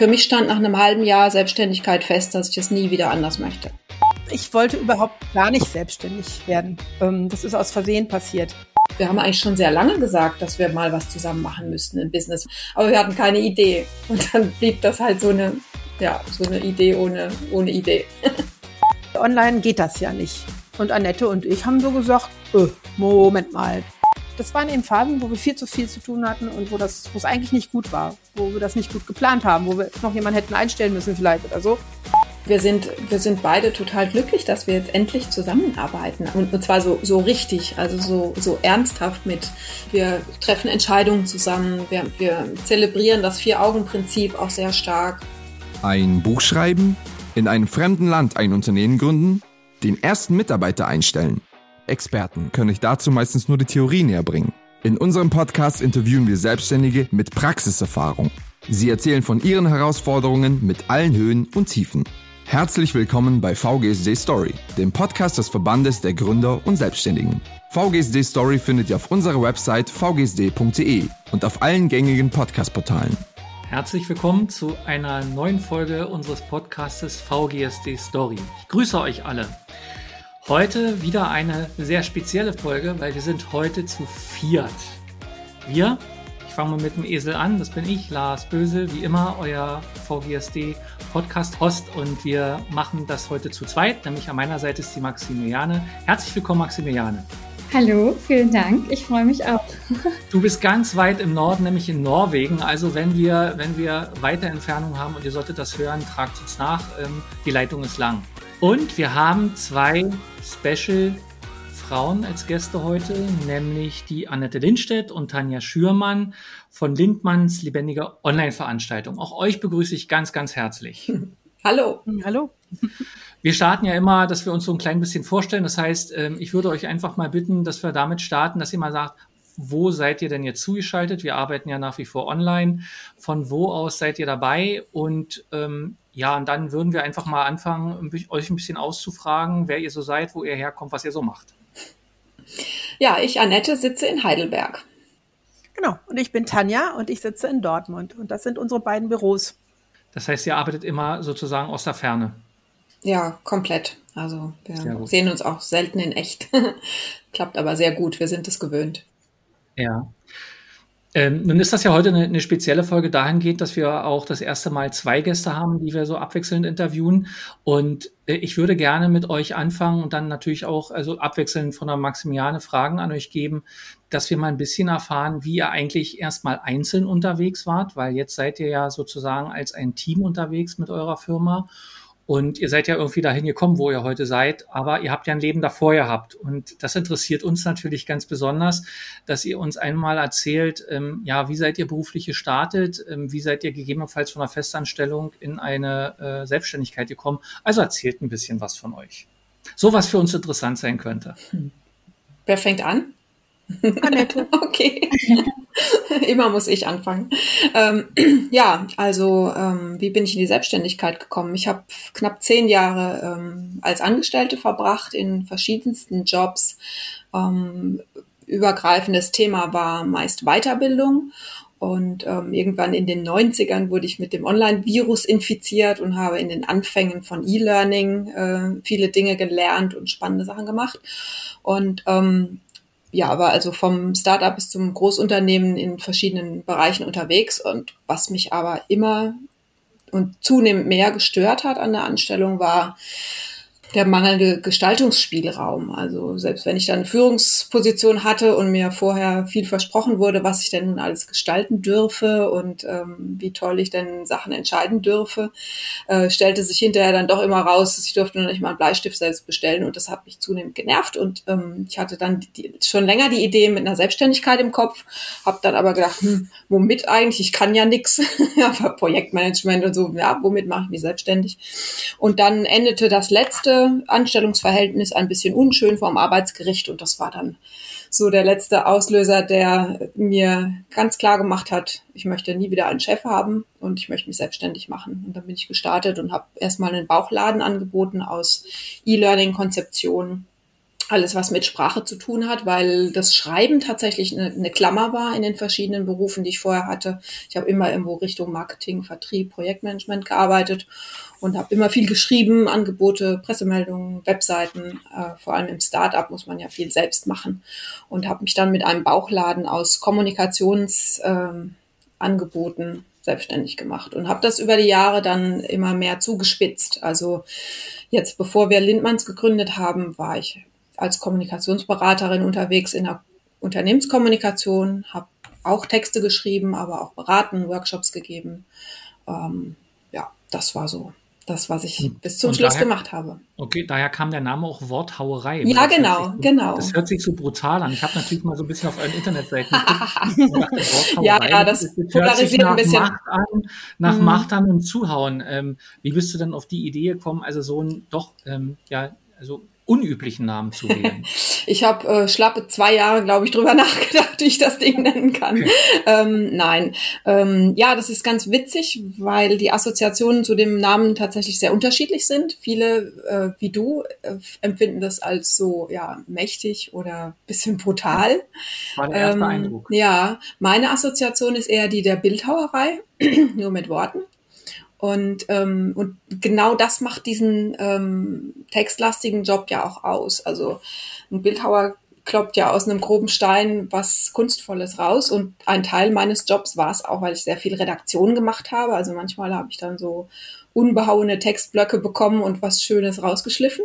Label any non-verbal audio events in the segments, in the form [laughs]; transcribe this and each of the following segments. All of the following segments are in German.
für mich stand nach einem halben Jahr Selbstständigkeit fest, dass ich es nie wieder anders möchte. Ich wollte überhaupt gar nicht selbstständig werden. Ähm, das ist aus Versehen passiert. Wir haben eigentlich schon sehr lange gesagt, dass wir mal was zusammen machen müssten im Business. Aber wir hatten keine Idee. Und dann blieb das halt so eine, ja, so eine Idee ohne, ohne Idee. [laughs] Online geht das ja nicht. Und Annette und ich haben so gesagt, äh, Moment mal. Das waren eben Phasen, wo wir viel zu viel zu tun hatten und wo das, wo es eigentlich nicht gut war, wo wir das nicht gut geplant haben, wo wir noch jemanden hätten einstellen müssen vielleicht oder so. Wir sind, wir sind beide total glücklich, dass wir jetzt endlich zusammenarbeiten. Und, und zwar so, so richtig, also so, so ernsthaft mit. Wir treffen Entscheidungen zusammen, wir, wir zelebrieren das Vier-Augen-Prinzip auch sehr stark. Ein Buch schreiben, in einem fremden Land ein Unternehmen gründen, den ersten Mitarbeiter einstellen. Experten können euch dazu meistens nur die Theorie näher bringen. In unserem Podcast interviewen wir Selbstständige mit Praxiserfahrung. Sie erzählen von ihren Herausforderungen mit allen Höhen und Tiefen. Herzlich willkommen bei VGSD Story, dem Podcast des Verbandes der Gründer und Selbstständigen. VGSD Story findet ihr auf unserer Website vgsd.de und auf allen gängigen Podcast-Portalen. Herzlich willkommen zu einer neuen Folge unseres Podcastes VGSD Story. Ich grüße euch alle. Heute wieder eine sehr spezielle Folge, weil wir sind heute zu viert. Wir, ich fange mal mit dem Esel an, das bin ich, Lars Bösel, wie immer euer VGSD Podcast-Host und wir machen das heute zu zweit, nämlich an meiner Seite ist die Maximiliane. Herzlich willkommen, Maximiliane. Hallo, vielen Dank. Ich freue mich auch. [laughs] Du bist ganz weit im Norden, nämlich in Norwegen. Also wenn wir, wenn wir weite Entfernung haben und ihr solltet das hören, tragt uns nach. Ähm, die Leitung ist lang. Und wir haben zwei Special Frauen als Gäste heute, nämlich die Annette Lindstedt und Tanja Schürmann von Lindmanns lebendiger Online-Veranstaltung. Auch euch begrüße ich ganz, ganz herzlich. [laughs] Hallo. Hallo. Wir starten ja immer, dass wir uns so ein klein bisschen vorstellen. Das heißt, ähm, ich würde euch einfach mal bitten, dass wir damit starten, dass ihr mal sagt, wo seid ihr denn jetzt zugeschaltet? Wir arbeiten ja nach wie vor online. Von wo aus seid ihr dabei? Und ähm, ja, und dann würden wir einfach mal anfangen, euch ein bisschen auszufragen, wer ihr so seid, wo ihr herkommt, was ihr so macht. Ja, ich, Annette, sitze in Heidelberg. Genau. Und ich bin Tanja und ich sitze in Dortmund. Und das sind unsere beiden Büros. Das heißt, ihr arbeitet immer sozusagen aus der Ferne. Ja, komplett. Also wir sehen uns auch selten in echt. [laughs] Klappt aber sehr gut. Wir sind es gewöhnt. Ja. Ähm, nun ist das ja heute eine, eine, spezielle Folge dahingehend, dass wir auch das erste Mal zwei Gäste haben, die wir so abwechselnd interviewen. Und äh, ich würde gerne mit euch anfangen und dann natürlich auch also abwechselnd von der Maximiliane Fragen an euch geben, dass wir mal ein bisschen erfahren, wie ihr eigentlich erstmal einzeln unterwegs wart, weil jetzt seid ihr ja sozusagen als ein Team unterwegs mit eurer Firma. Und ihr seid ja irgendwie dahin gekommen, wo ihr heute seid, aber ihr habt ja ein Leben davor gehabt. Und das interessiert uns natürlich ganz besonders, dass ihr uns einmal erzählt, ähm, ja, wie seid ihr beruflich gestartet, ähm, wie seid ihr gegebenenfalls von einer Festanstellung in eine äh, Selbstständigkeit gekommen. Also erzählt ein bisschen was von euch. So was für uns interessant sein könnte. Wer fängt an? Annette. [laughs] okay. [laughs] [laughs] Immer muss ich anfangen. Ähm, [clears throat] ja, also ähm, wie bin ich in die Selbstständigkeit gekommen? Ich habe knapp zehn Jahre ähm, als Angestellte verbracht in verschiedensten Jobs. Ähm, übergreifendes Thema war meist Weiterbildung. Und ähm, irgendwann in den 90ern wurde ich mit dem Online-Virus infiziert und habe in den Anfängen von E-Learning äh, viele Dinge gelernt und spannende Sachen gemacht. Und ähm, ja, war also vom Startup bis zum Großunternehmen in verschiedenen Bereichen unterwegs. Und was mich aber immer und zunehmend mehr gestört hat an der Anstellung war der mangelnde Gestaltungsspielraum. Also selbst wenn ich dann eine Führungsposition hatte und mir vorher viel versprochen wurde, was ich denn nun alles gestalten dürfe und ähm, wie toll ich denn Sachen entscheiden dürfe, äh, stellte sich hinterher dann doch immer raus, ich durfte noch nicht mal einen Bleistift selbst bestellen und das hat mich zunehmend genervt und ähm, ich hatte dann die, schon länger die Idee mit einer Selbstständigkeit im Kopf, habe dann aber gedacht, hm, womit eigentlich? Ich kann ja nix, [laughs] Projektmanagement und so, ja, womit mache ich mich selbstständig? Und dann endete das letzte Anstellungsverhältnis ein bisschen unschön vor dem Arbeitsgericht und das war dann so der letzte Auslöser, der mir ganz klar gemacht hat, ich möchte nie wieder einen Chef haben und ich möchte mich selbstständig machen. Und dann bin ich gestartet und habe erstmal einen Bauchladen angeboten aus E-Learning-Konzeptionen alles, was mit Sprache zu tun hat, weil das Schreiben tatsächlich eine, eine Klammer war in den verschiedenen Berufen, die ich vorher hatte. Ich habe immer irgendwo Richtung Marketing, Vertrieb, Projektmanagement gearbeitet und habe immer viel geschrieben, Angebote, Pressemeldungen, Webseiten. Äh, vor allem im Startup muss man ja viel selbst machen und habe mich dann mit einem Bauchladen aus Kommunikationsangeboten ähm, selbstständig gemacht und habe das über die Jahre dann immer mehr zugespitzt. Also jetzt, bevor wir Lindmanns gegründet haben, war ich als Kommunikationsberaterin unterwegs in der Unternehmenskommunikation, habe auch Texte geschrieben, aber auch beraten, Workshops gegeben. Ähm, ja, das war so das, was ich hm. bis zum und Schluss daher, gemacht habe. Okay, daher kam der Name auch Worthauerei. Ja, genau, so, genau. Das hört sich so brutal an. Ich habe natürlich mal so ein bisschen auf euren Internetseiten [laughs] geguckt. ja, ja, das, das polarisiert ein bisschen. Macht an, nach hm. Macht an und Zuhauen. Ähm, wie bist du denn auf die Idee gekommen, also so ein doch, ähm, ja, also unüblichen Namen zu wählen? [laughs] ich habe äh, schlappe zwei Jahre, glaube ich, drüber [laughs] nachgedacht, wie ich das Ding nennen kann. Okay. Ähm, nein. Ähm, ja, das ist ganz witzig, weil die Assoziationen zu dem Namen tatsächlich sehr unterschiedlich sind. Viele, äh, wie du, äh, empfinden das als so ja mächtig oder bisschen brutal. War der erste ähm, Eindruck. Ja, meine Assoziation ist eher die der Bildhauerei, [clears throat] nur mit Worten. Und, ähm, und genau das macht diesen ähm, textlastigen Job ja auch aus. Also ein Bildhauer kloppt ja aus einem groben Stein was Kunstvolles raus. Und ein Teil meines Jobs war es auch, weil ich sehr viel Redaktion gemacht habe. Also manchmal habe ich dann so unbehauene Textblöcke bekommen und was Schönes rausgeschliffen.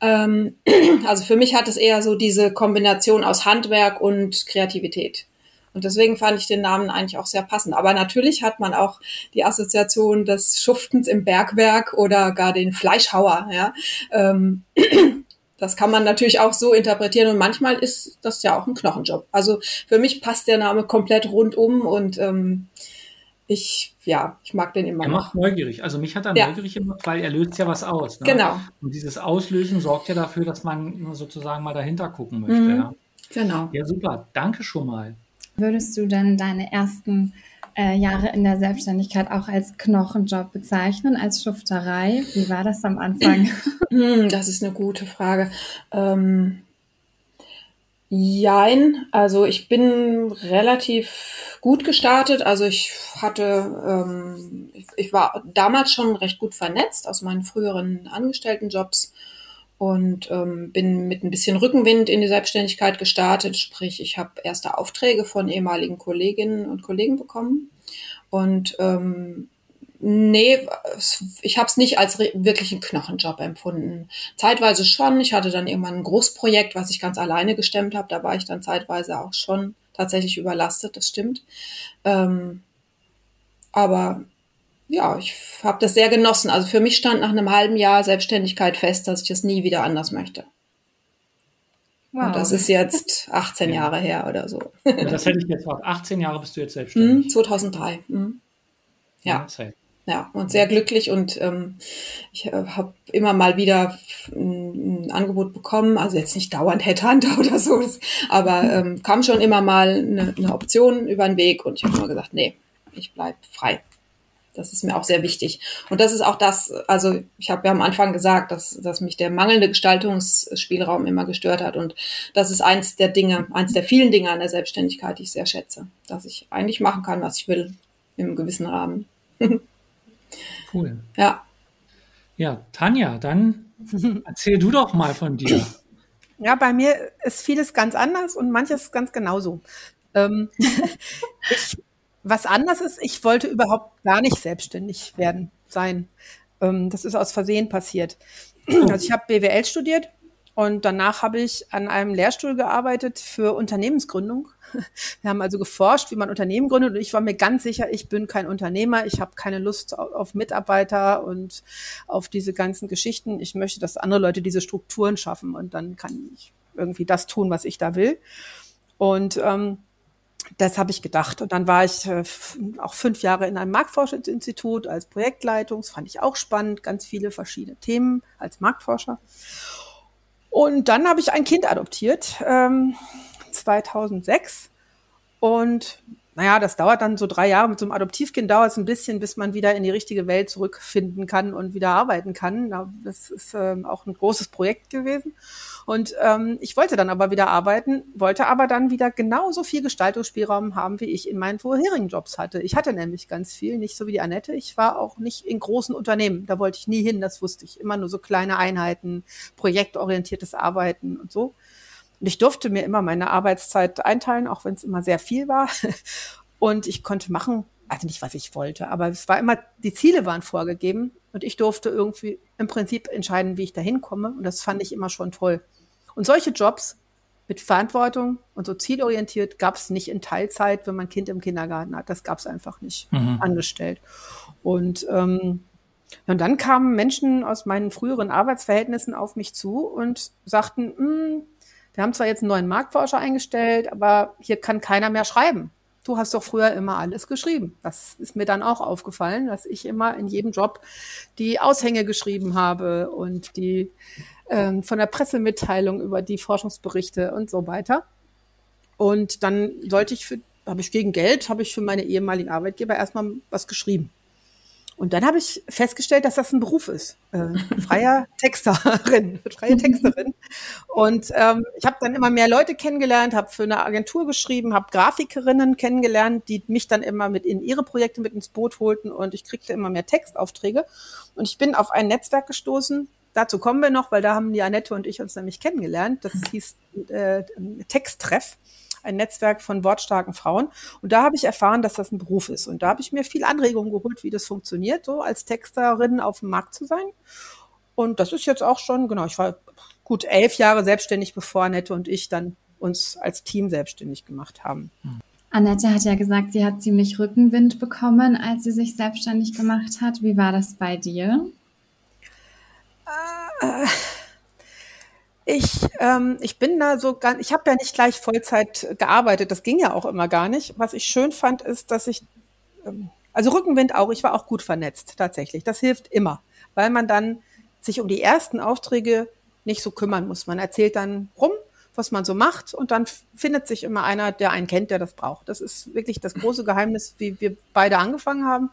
Ähm, [clears throat] also für mich hat es eher so diese Kombination aus Handwerk und Kreativität. Und deswegen fand ich den Namen eigentlich auch sehr passend. Aber natürlich hat man auch die Assoziation des Schuftens im Bergwerk oder gar den Fleischhauer. Ja? Ähm, [clears throat] das kann man natürlich auch so interpretieren und manchmal ist das ja auch ein Knochenjob. Also für mich passt der Name komplett rundum und ähm, ich, ja, ich mag den immer. Er macht neugierig. Also mich hat er ja. neugierig gemacht, weil er löst ja was aus. Ne? Genau. Und dieses Auslösen sorgt ja dafür, dass man sozusagen mal dahinter gucken möchte. Mhm. Ja. Genau. Ja, super. Danke schon mal. Würdest du denn deine ersten äh, Jahre in der Selbstständigkeit auch als Knochenjob bezeichnen, als Schufterei? Wie war das am Anfang? [laughs] Hm, das ist eine gute Frage. Ähm, jein, also ich bin relativ gut gestartet. Also ich hatte, ähm, ich, ich war damals schon recht gut vernetzt aus meinen früheren Angestelltenjobs und ähm, bin mit ein bisschen Rückenwind in die Selbstständigkeit gestartet. Sprich, ich habe erste Aufträge von ehemaligen Kolleginnen und Kollegen bekommen. Und ähm, nee, ich habe es nicht als wirklich einen Knochenjob empfunden. Zeitweise schon. Ich hatte dann irgendwann ein Großprojekt, was ich ganz alleine gestemmt habe. Da war ich dann zeitweise auch schon tatsächlich überlastet, das stimmt. Ähm, aber ja, ich habe das sehr genossen. Also für mich stand nach einem halben Jahr Selbstständigkeit fest, dass ich das nie wieder anders möchte. Wow. Und das ist jetzt [laughs] 18 Jahre her oder so. Das hätte ich jetzt auch. 18 Jahre bist du jetzt selbstständig. Mhm, 2003. Mhm. Ja. Ja, und sehr glücklich und ähm, ich äh, habe immer mal wieder ein, ein, Angebot bekommen, also jetzt nicht dauernd Headhunter [laughs] oder so, aber ähm, kam schon immer mal eine, eine Option über den Weg und ich habe immer gesagt, nee, ich bleib frei. Das ist mir auch sehr wichtig. Und das ist auch das, also ich habe ja am Anfang gesagt, dass, dass mich der mangelnde Gestaltungsspielraum immer gestört hat. Und das ist eins der Dinge, eins der vielen Dinge an der Selbstständigkeit, die ich sehr schätze. Dass ich eigentlich machen kann, was ich will, im gewissen Rahmen. [laughs] cool. Ja. Ja, Tanja, dann [laughs] erzähl du doch mal von dir. Ja, bei mir ist vieles ganz anders und manches ganz genauso. Ähm, [laughs] ich was anders ist, ich wollte überhaupt gar nicht selbstständig werden sein. Ähm, das ist aus Versehen passiert. Also ich habe BWL studiert und danach habe ich an einem Lehrstuhl gearbeitet für Unternehmensgründung. Wir haben also geforscht, wie man Unternehmen gründet und ich war mir ganz sicher, ich bin kein Unternehmer, ich habe keine Lust auf Mitarbeiter und auf diese ganzen Geschichten. Ich möchte, dass andere Leute diese Strukturen schaffen und dann kann ich irgendwie das tun, was ich da will. Und ähm, das habe ich gedacht. Und dann war ich äh, auch fünf Jahre in einem Marktforschungsinstitut als Projektleitung. Das fand ich auch spannend, ganz viele verschiedene Themen als Marktforscher. Und dann habe ich ein Kind adoptiert, ähm, 2006. Und naja, das dauert dann so drei Jahre. Mit so einem Adoptivkind dauert es ein bisschen, bis man wieder in die richtige Welt zurückfinden kann und wieder arbeiten kann. Das ist ähm, auch ein großes Projekt gewesen. Und ähm, ich wollte dann aber wieder arbeiten, wollte aber dann wieder genauso viel Gestaltungsspielraum haben, wie ich in meinen vorherigen Jobs hatte. Ich hatte nämlich ganz viel, nicht so wie die Annette. Ich war auch nicht in großen Unternehmen. Da wollte ich nie hin, das wusste ich. Immer nur so kleine Einheiten, projektorientiertes Arbeiten und so. Und ich durfte mir immer meine Arbeitszeit einteilen, auch wenn es immer sehr viel war. [laughs] Und ich konnte machen, also nicht, was ich wollte, aber es war immer, die Ziele waren vorgegeben und ich durfte irgendwie im Prinzip entscheiden, wie ich da hinkomme. Und das fand ich immer schon toll. Und solche Jobs mit Verantwortung und so zielorientiert gab es nicht in Teilzeit, wenn man ein Kind im Kindergarten hat. Das gab es einfach nicht mhm. angestellt. Und, ähm, und dann kamen Menschen aus meinen früheren Arbeitsverhältnissen auf mich zu und sagten, hm, wir haben zwar jetzt einen neuen Marktforscher eingestellt, aber hier kann keiner mehr schreiben. Du hast doch früher immer alles geschrieben. Das ist mir dann auch aufgefallen, dass ich immer in jedem Job die Aushänge geschrieben habe und die ähm, von der Pressemitteilung über die Forschungsberichte und so weiter. Und dann sollte ich für, habe ich gegen Geld, habe ich für meine ehemaligen Arbeitgeber erstmal was geschrieben. Und dann habe ich festgestellt, dass das ein Beruf ist. Äh, freier [laughs] Texterin, freie Texterin. Und ähm, ich habe dann immer mehr Leute kennengelernt, habe für eine Agentur geschrieben, habe Grafikerinnen kennengelernt, die mich dann immer mit in ihre Projekte mit ins Boot holten und ich kriegte immer mehr Textaufträge. Und ich bin auf ein Netzwerk gestoßen, dazu kommen wir noch, weil da haben die Annette und ich uns nämlich kennengelernt. Das hieß äh, Texttreff ein Netzwerk von wortstarken Frauen. Und da habe ich erfahren, dass das ein Beruf ist. Und da habe ich mir viel Anregungen geholt, wie das funktioniert, so als Texterin auf dem Markt zu sein. Und das ist jetzt auch schon, genau, ich war gut elf Jahre selbstständig, bevor Annette und ich dann uns als Team selbstständig gemacht haben. Annette hat ja gesagt, sie hat ziemlich Rückenwind bekommen, als sie sich selbstständig gemacht hat. Wie war das bei dir? Äh, ich, ähm, ich bin da so ganz, ich habe ja nicht gleich Vollzeit gearbeitet, das ging ja auch immer gar nicht. Was ich schön fand, ist, dass ich, ähm, also Rückenwind auch, ich war auch gut vernetzt, tatsächlich. Das hilft immer, weil man dann sich um die ersten Aufträge nicht so kümmern muss. Man erzählt dann rum, was man so macht und dann findet sich immer einer, der einen kennt, der das braucht. Das ist wirklich das große Geheimnis, wie wir beide angefangen haben.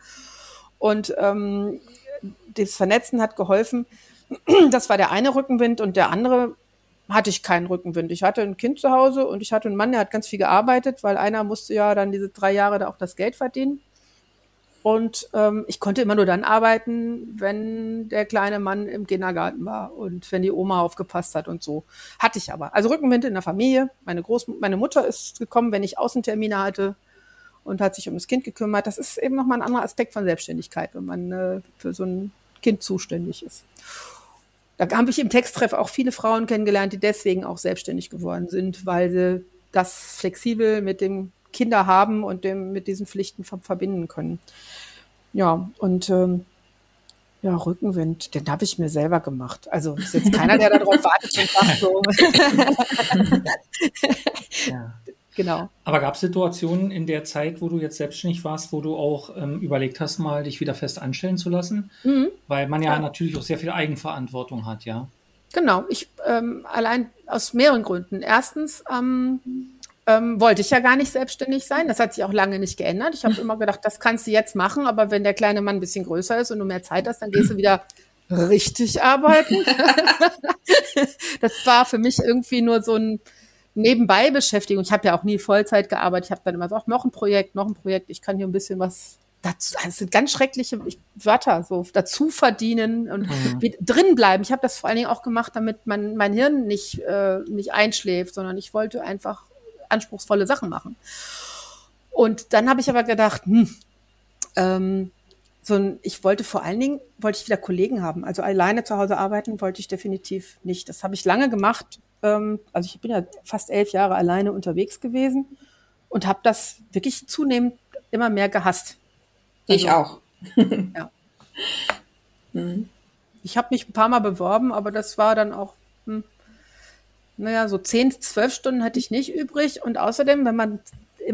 Und ähm, das Vernetzen hat geholfen. Das war der eine Rückenwind und der andere hatte ich keinen Rückenwind. Ich hatte ein Kind zu Hause und ich hatte einen Mann, der hat ganz viel gearbeitet, weil einer musste ja dann diese drei Jahre da auch das Geld verdienen. Und ähm, ich konnte immer nur dann arbeiten, wenn der kleine Mann im Kindergarten war und wenn die Oma aufgepasst hat und so. Hatte ich aber. Also Rückenwind in der Familie. Meine, Groß meine Mutter ist gekommen, wenn ich Außentermine hatte und hat sich um das Kind gekümmert. Das ist eben nochmal ein anderer Aspekt von Selbstständigkeit, wenn man äh, für so ein Kind zuständig ist. Da habe ich im Texttreff auch viele Frauen kennengelernt, die deswegen auch selbstständig geworden sind, weil sie das flexibel mit dem Kinder haben und dem, mit diesen Pflichten verbinden können. Ja, und ähm, ja, Rückenwind, den habe ich mir selber gemacht. Also ist jetzt keiner, der darauf wartet und sagt so. [laughs] ja. [laughs] Genau. Aber gab es Situationen in der Zeit, wo du jetzt selbstständig warst, wo du auch ähm, überlegt hast, mal dich wieder fest anstellen zu lassen? Mhm. Weil man ja, ja, natürlich auch sehr viel Eigenverantwortung hat, ja. Genau, ich ähm, allein aus mehreren Gründen. Erstens ähm, ähm, wollte ich ja gar nicht selbstständig sein. Das hat sich auch lange nicht geändert. Ich habe [laughs] immer gedacht, das kannst du jetzt machen, aber wenn der kleine Mann ein bisschen größer ist und du mehr Zeit hast, dann gehst du wieder richtig arbeiten. [laughs] [laughs] das war für mich irgendwie nur so ein nebenbei Beschäftigung. Ich habe ja auch nie Vollzeit gearbeitet. Ich habe dann immer gesagt, noch ein Projekt, noch ein Projekt. Ich kann hier ein bisschen was dazu, das sind ganz schreckliche Wörter, so dazu verdienen und mhm. drin bleiben. Ich habe das vor allen Dingen auch gemacht, damit mein, mein Hirn nicht, äh, nicht einschläft, sondern ich wollte einfach anspruchsvolle Sachen machen. Und dann habe ich aber gedacht, hm, ähm, so ein, ich wollte vor allen Dingen, wollte ich wieder Kollegen haben. Also alleine zu Hause arbeiten wollte ich definitiv nicht. Das habe ich lange gemacht, also ich bin ja fast elf Jahre alleine unterwegs gewesen und habe das wirklich zunehmend immer mehr gehasst. Also, ich auch. [laughs] ja. Mhm. Ich habe mich ein paar Mal beworben, aber das war dann auch, hm, naja, so zehn, zwölf Stunden hatte ich nicht übrig. Und außerdem, wenn man,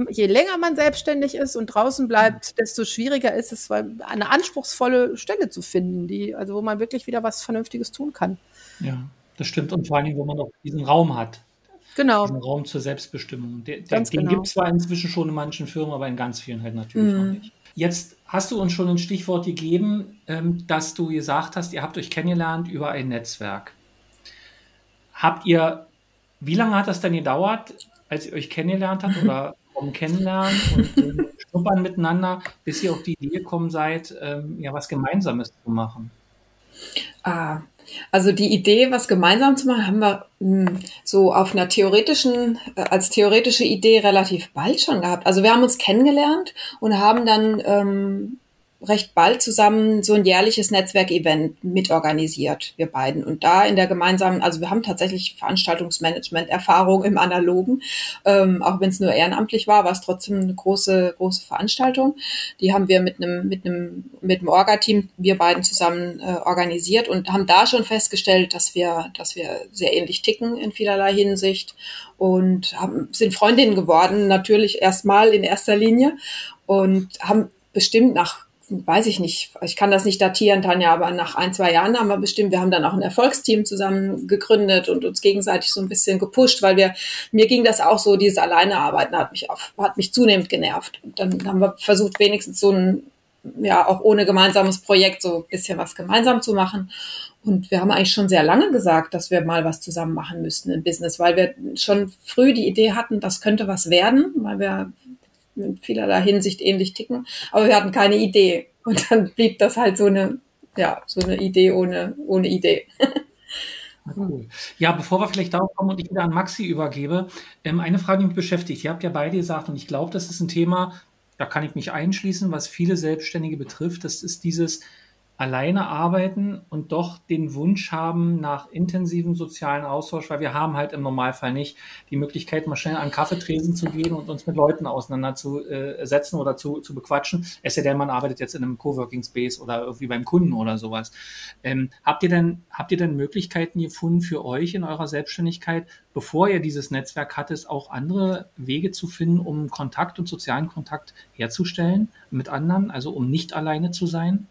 je länger man selbstständig ist und draußen bleibt, desto schwieriger ist es, eine anspruchsvolle Stelle zu finden, die, also wo man wirklich wieder was Vernünftiges tun kann. Ja. Das stimmt. Und vor allen Dingen, wo man auch diesen Raum hat. genau. diesen Raum zur Selbstbestimmung. Der, Ganz den genau. gibt es zwar inzwischen schon in manchen Firmen, aber in ganz vielen halt natürlich noch nicht. Jetzt hast du uns schon ein Stichwort gegeben, ähm, dass du gesagt hast, ihr habt euch kennengelernt über ein Netzwerk. Habt ihr, wie lange hat das denn gedauert, als ihr euch kennengelernt habt oder [laughs] vom Kennenlernen und Schnuppern miteinander, bis ihr auf die Idee gekommen seid, ähm, ja, was Gemeinsames zu machen? Ah, also die Idee, was gemeinsam zu machen, haben wir mh, so auf einer theoretischen, äh, als theoretische Idee relativ bald schon gehabt. Also wir haben uns kennengelernt und haben dann ähm, recht bald zusammen so ein jährliches Netzwerkevent mitorganisiert, wir beiden. Und da in der gemeinsamen, also wir haben tatsächlich Veranstaltungsmanagement-Erfahrung im Analogen, ähm, auch wenn es nur ehrenamtlich war, war es trotzdem eine große, große Veranstaltung. Die haben wir mit einem, mit einem, mit einem Orga-Team, wir beiden zusammen äh, organisiert und haben da schon festgestellt, dass wir, dass wir sehr ähnlich ticken in vielerlei Hinsicht und haben, sind Freundinnen geworden, natürlich erstmal in erster Linie und haben bestimmt nach weiß ich nicht, ich kann das nicht datieren, Tanja, aber nach ein, zwei Jahren haben wir bestimmt, wir haben dann auch ein Erfolgsteam zusammen gegründet und uns gegenseitig so ein bisschen gepusht, weil wir, mir ging das auch so, dieses Alleinearbeiten hat mich auf, hat mich zunehmend genervt. Und dann haben wir versucht, wenigstens so ein, ja, auch ohne gemeinsames Projekt so ein bisschen was gemeinsam zu machen. Und wir haben eigentlich schon sehr lange gesagt, dass wir mal was zusammen machen müssten im Business, weil wir schon früh die Idee hatten, das könnte was werden, weil wir in vielerlei Hinsicht ähnlich ticken, aber wir hatten keine Idee. Und dann blieb das halt so eine, ja, so eine Idee ohne, ohne Idee. [laughs] Cool. Ja, bevor wir vielleicht darauf kommen und ich wieder an Maxi übergebe, ähm, eine Frage, die mich beschäftigt. Ihr habt ja beide gesagt, und ich glaube, das ist ein Thema, da kann ich mich einschließen, was viele Selbstständige betrifft. Das ist dieses alleine arbeiten und doch den Wunsch haben nach intensivem sozialen Austausch, weil wir haben halt im Normalfall nicht die Möglichkeit, mal schnell an Kaffeetresen zu gehen und uns mit Leuten auseinanderzusetzen oder zu, zu bequatschen. Es sei denn, man arbeitet jetzt in einem Coworking Space oder irgendwie beim Kunden oder sowas. Ähm, habt ihr denn, habt ihr denn Möglichkeiten gefunden für euch in eurer Selbstständigkeit, bevor ihr dieses Netzwerk hattet, auch andere Wege zu finden, um Kontakt und sozialen Kontakt herzustellen mit anderen, also um nicht alleine zu sein?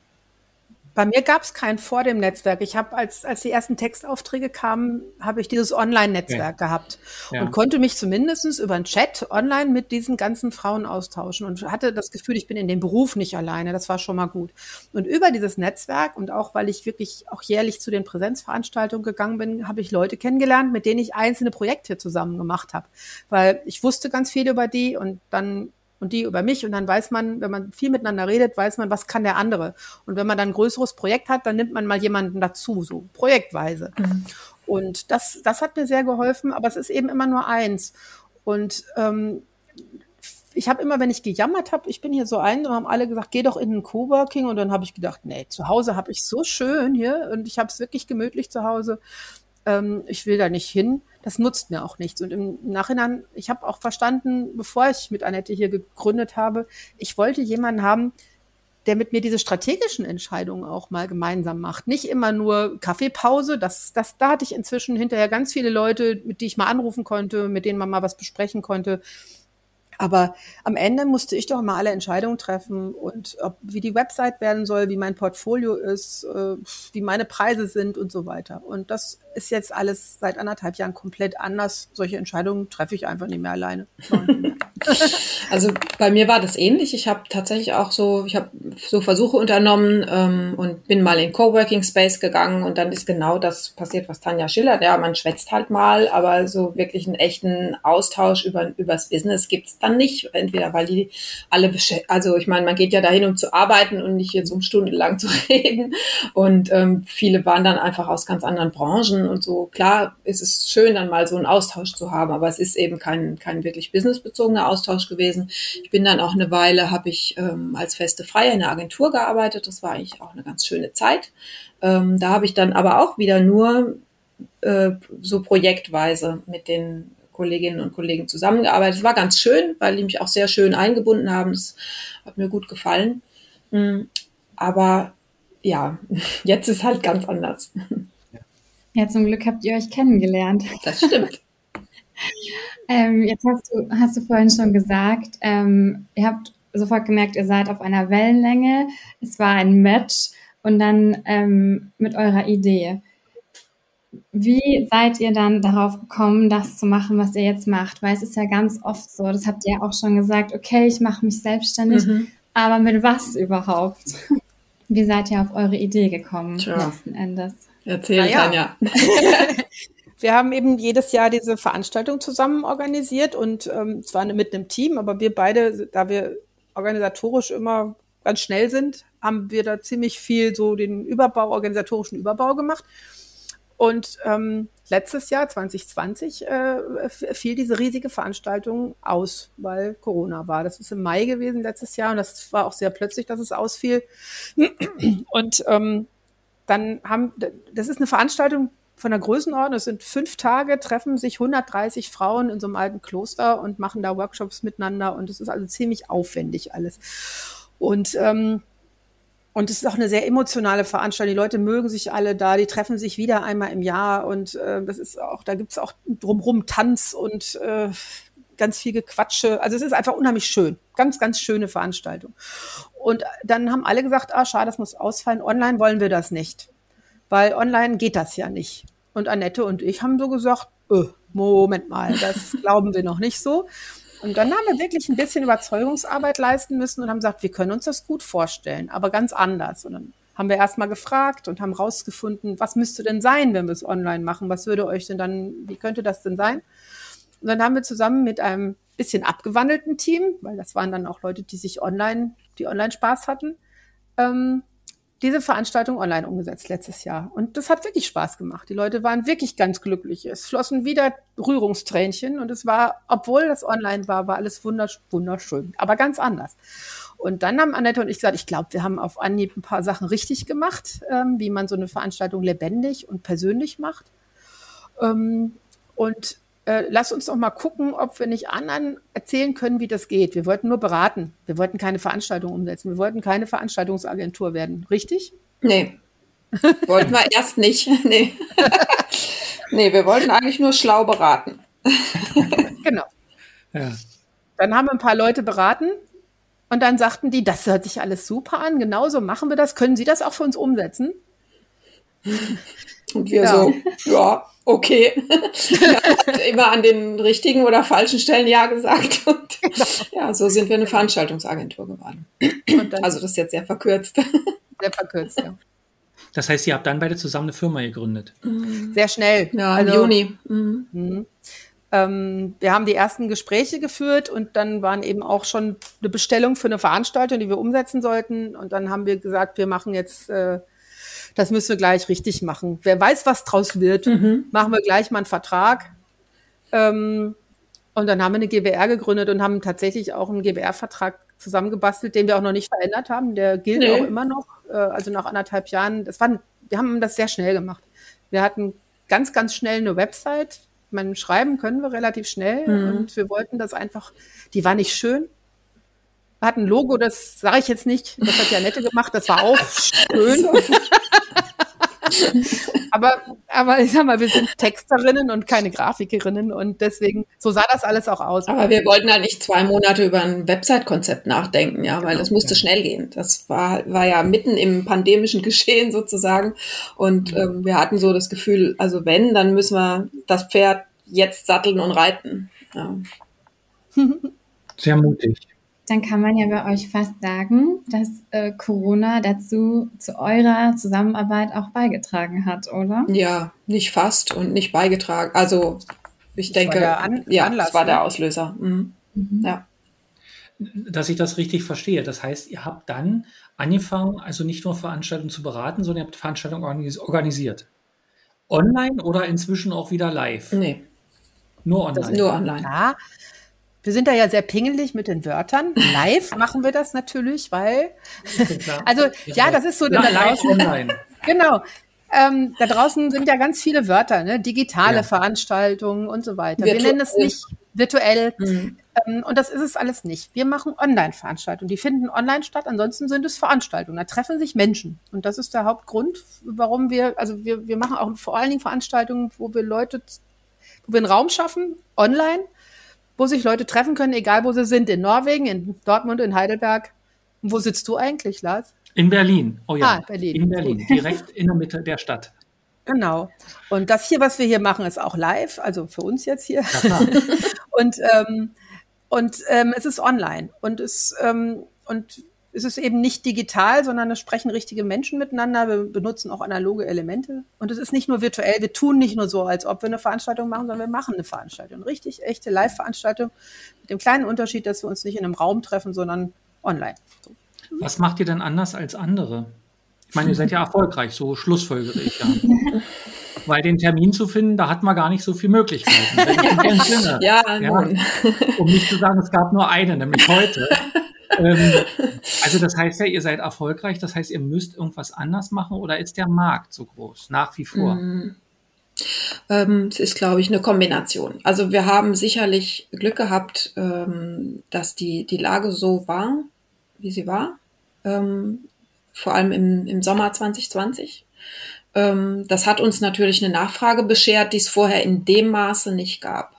Bei mir gab es keinen vor dem Netzwerk. Ich habe, als, als die ersten Textaufträge kamen, habe ich dieses Online-Netzwerk okay. gehabt ja. und konnte mich zumindest über einen Chat online mit diesen ganzen Frauen austauschen und hatte das Gefühl, ich bin in dem Beruf nicht alleine. Das war schon mal gut. Und über dieses Netzwerk und auch, weil ich wirklich auch jährlich zu den Präsenzveranstaltungen gegangen bin, habe ich Leute kennengelernt, mit denen ich einzelne Projekte zusammen gemacht habe. Weil ich wusste ganz viel über die und dann und die über mich. Und dann weiß man, wenn man viel miteinander redet, weiß man, was kann der andere. Und wenn man dann ein größeres Projekt hat, dann nimmt man mal jemanden dazu, so projektweise. Mhm. Und das, das hat mir sehr geholfen, aber es ist eben immer nur eins. Und ähm, ich habe immer, wenn ich gejammert habe, ich bin hier so ein, und haben alle gesagt, geh doch in ein Coworking. Und dann habe ich gedacht, nee, zu Hause habe ich so schön hier und ich habe es wirklich gemütlich zu Hause. Ähm, ich will da nicht hin das nutzt mir auch nichts. Und im Nachhinein, ich habe auch verstanden, bevor ich mit Annette hier gegründet habe, ich wollte jemanden haben, der mit mir diese strategischen Entscheidungen auch mal gemeinsam macht. Nicht immer nur Kaffeepause, das, das, da hatte ich inzwischen hinterher ganz viele Leute, mit die ich mal anrufen konnte, mit denen man mal was besprechen konnte. Aber am Ende musste ich doch mal alle Entscheidungen treffen und ob, wie die Website werden soll, wie mein Portfolio ist, äh, wie meine Preise sind und so weiter. Und das ist jetzt alles seit anderthalb Jahren komplett anders. Solche Entscheidungen treffe ich einfach nicht mehr alleine. [laughs] also bei mir war das ähnlich. Ich habe tatsächlich auch so, ich habe so Versuche unternommen ähm, und bin mal in Coworking Space gegangen und dann ist genau das passiert, was Tanja schildert. Ja, man schwätzt halt mal, aber so wirklich einen echten Austausch über übers Business gibt's dann nicht. Entweder weil die alle, also ich meine, man geht ja dahin, um zu arbeiten und nicht jetzt um stundenlang zu [laughs] reden. Und ähm, viele waren dann einfach aus ganz anderen Branchen und so. Klar ist es schön, dann mal so einen Austausch zu haben, aber es ist eben kein, kein wirklich businessbezogener Austausch gewesen. Ich bin dann auch eine Weile, habe ich ähm, als feste Freie in der Agentur gearbeitet. Das war eigentlich auch eine ganz schöne Zeit. Ähm, da habe ich dann aber auch wieder nur äh, so projektweise mit den Kolleginnen und Kollegen zusammengearbeitet. Es war ganz schön, weil die mich auch sehr schön eingebunden haben. Das hat mir gut gefallen. Mm, aber ja, [laughs] jetzt ist halt ganz anders. Ja, zum Glück habt ihr euch kennengelernt. Das stimmt. [laughs] ähm, jetzt hast du, hast du vorhin schon gesagt, ähm, ihr habt sofort gemerkt, ihr seid auf einer Wellenlänge. Es war ein Match und dann ähm, mit eurer Idee. wie seid ihr dann darauf gekommen, das zu machen, was ihr jetzt macht? Weil es ist ja ganz oft so, das habt ihr auch schon gesagt, okay, ich mache mich selbstständig, mhm. aber mit was überhaupt? [laughs] Wie seid ihr auf eure Idee gekommen Tja. letzten Endes? Erzähl, naja. Tanja. [laughs] wir haben eben jedes Jahr diese Veranstaltung zusammen organisiert und ähm, zwar mit einem Team, aber wir beide, da wir organisatorisch immer ganz schnell sind, haben wir da ziemlich viel so den Überbau, organisatorischen Überbau gemacht. Und ähm, letztes Jahr, 2020, äh, fiel diese riesige Veranstaltung aus, weil Corona war. Das ist im Mai gewesen letztes Jahr und das war auch sehr plötzlich, dass es ausfiel. Und ähm, dann haben, das ist eine Veranstaltung von der Größenordnung, es sind fünf Tage, treffen sich 130 Frauen in so einem alten Kloster und machen da Workshops miteinander und es ist also ziemlich aufwendig alles. Und ähm, und es ist auch eine sehr emotionale Veranstaltung. Die Leute mögen sich alle da, die treffen sich wieder einmal im Jahr und äh, das ist auch, da gibt's auch drumrum Tanz und äh, ganz viel Gequatsche. Also es ist einfach unheimlich schön. Ganz, ganz schöne Veranstaltung. Und dann haben alle gesagt, ah, schade, das muss ausfallen. Online wollen wir das nicht. Weil online geht das ja nicht. Und Annette und ich haben so gesagt, öh, Moment mal, das [laughs] glauben wir noch nicht so. Und dann haben wir wirklich ein bisschen Überzeugungsarbeit leisten müssen und haben gesagt, wir können uns das gut vorstellen, aber ganz anders. Und dann haben wir erstmal gefragt und haben rausgefunden, was müsste denn sein, wenn wir es online machen? Was würde euch denn dann, wie könnte das denn sein? Und dann haben wir zusammen mit einem bisschen abgewandelten Team, weil das waren dann auch Leute, die sich online, die online Spaß hatten, ähm, diese Veranstaltung online umgesetzt letztes Jahr. Und das hat wirklich Spaß gemacht. Die Leute waren wirklich ganz glücklich. Es flossen wieder Rührungstränchen und es war, obwohl das online war, war alles wunderschön, aber ganz anders. Und dann haben Annette und ich gesagt, ich glaube, wir haben auf Anhieb ein paar Sachen richtig gemacht, ähm, wie man so eine Veranstaltung lebendig und persönlich macht. Ähm, und äh, lass uns doch mal gucken, ob wir nicht anderen erzählen können, wie das geht. Wir wollten nur beraten. Wir wollten keine Veranstaltung umsetzen. Wir wollten keine Veranstaltungsagentur werden. Richtig? Nee. [laughs] wollten wir erst nicht. [laughs] Nee. [laughs] nee, wir wollten eigentlich nur schlau beraten. genau. Ja. Dann haben wir ein paar Leute beraten und dann sagten die, das hört sich alles super an, genauso machen wir das. Können Sie das auch für uns umsetzen? Und wir ja. so, ja, okay. [laughs] immer an den richtigen oder falschen Stellen Ja gesagt. [laughs] Und genau. ja, so sind wir eine Veranstaltungsagentur geworden. also das ist jetzt sehr verkürzt. [laughs] Sehr verkürzt, ja. Das heißt, ihr habt dann beide zusammen eine Firma gegründet? Sehr schnell. Ja, im also, Juni. Mhm. Mhm. Ähm, wir haben die ersten Gespräche geführt und dann waren eben auch schon eine Bestellung für eine Veranstaltung, die wir umsetzen sollten. Und dann haben wir gesagt, wir machen jetzt äh, das müssen wir gleich richtig machen. Wer weiß, was draus wird, mhm. machen wir gleich mal einen Vertrag. Ähm, und dann haben wir eine GBR gegründet und haben tatsächlich auch einen GBR-Vertrag zusammengebastelt, den wir auch noch nicht verändert haben. Der gilt nee. auch immer noch. Äh, also nach anderthalb Jahren. Das war, wir haben das sehr schnell gemacht. Wir hatten ganz, ganz schnell eine Website. Man schreiben können wir relativ schnell mhm. und wir wollten das einfach. Die war nicht schön, hat ein Logo, das sage ich jetzt nicht, das hat ja Nette gemacht, das war auch [laughs] schön. [laughs] [laughs] aber, aber ich sag mal, wir sind Texterinnen und keine Grafikerinnen und deswegen, so sah das alles auch aus. Aber wir wollten halt nicht zwei Monate über ein Website-Konzept nachdenken, ja, weil genau, das musste ja. schnell gehen. Das war, war ja mitten im pandemischen [laughs] Geschehen sozusagen und ähm, wir hatten so das Gefühl, also wenn, dann müssen wir das Pferd jetzt satteln und reiten. Ja. Sehr mutig dann kann man ja bei euch fast sagen, dass äh, Corona dazu zu eurer Zusammenarbeit auch beigetragen hat, oder? Ja, nicht fast und nicht beigetragen. Also ich das denke, An ja, Anlass, das war der ne? Auslöser. Mhm. Mhm. Ja. Dass ich das richtig verstehe. Das heißt, ihr habt dann angefangen, also nicht nur Veranstaltungen zu beraten, sondern ihr habt Veranstaltungen organisiert. Online oder inzwischen auch wieder live? Nee. Nur online. nur online. Ja, wir sind da ja sehr pingelig mit den Wörtern. Live [laughs] machen wir das natürlich, weil. also, ja, das ist so. Ja, live online. [laughs] genau. Ähm, da draußen sind ja ganz viele Wörter, ne? digitale ja. Veranstaltungen und so weiter. Virtuell. Wir nennen es nicht virtuell. Mhm. Ähm, und das ist es alles nicht. Wir machen Online-Veranstaltungen. Die finden online statt. Ansonsten sind es Veranstaltungen. Da treffen sich Menschen. Und das ist der Hauptgrund, warum wir, also wir, wir machen auch vor allen Dingen Veranstaltungen, wo wir Leute, wo wir einen Raum schaffen, online, wo sich Leute treffen können, egal wo sie sind, in Norwegen, in Dortmund, in Heidelberg. Und wo sitzt du eigentlich, Lars? In Berlin. Oh ja, ah, Berlin. In Berlin, direkt in der Mitte der Stadt. [laughs] Genau. Und das hier, was wir hier machen, ist auch live, also für uns jetzt hier. [laughs] und ähm, und ähm, es ist online und es ähm, und es ist eben nicht digital, sondern es sprechen richtige Menschen miteinander. Wir benutzen auch analoge Elemente. Und es ist nicht nur virtuell. Wir tun nicht nur so, als ob wir eine Veranstaltung machen, sondern wir machen eine Veranstaltung. Richtig, echte Live-Veranstaltung. Mit dem kleinen Unterschied, dass wir uns nicht in einem Raum treffen, sondern online. So. Was macht ihr denn anders als andere? Ich meine, ihr seid ja erfolgreich, so schlussfolgere ich ja. [laughs] Weil den Termin zu finden, da hat man gar nicht so viele Möglichkeiten. [laughs] ja, ja, um nicht zu sagen, es gab nur eine, nämlich heute [laughs] ähm, [laughs] also das heißt ja, ihr seid erfolgreich, das heißt, ihr müsst irgendwas anders machen oder ist der Markt so groß, nach wie vor? Mm. Ähm, es ist, glaube ich, eine Kombination. Also wir haben sicherlich Glück gehabt, ähm, dass die, die Lage so war, wie sie war, ähm, vor allem im, im Sommer 2020. Ähm, das hat uns natürlich eine Nachfrage beschert, die es vorher in dem Maße nicht gab.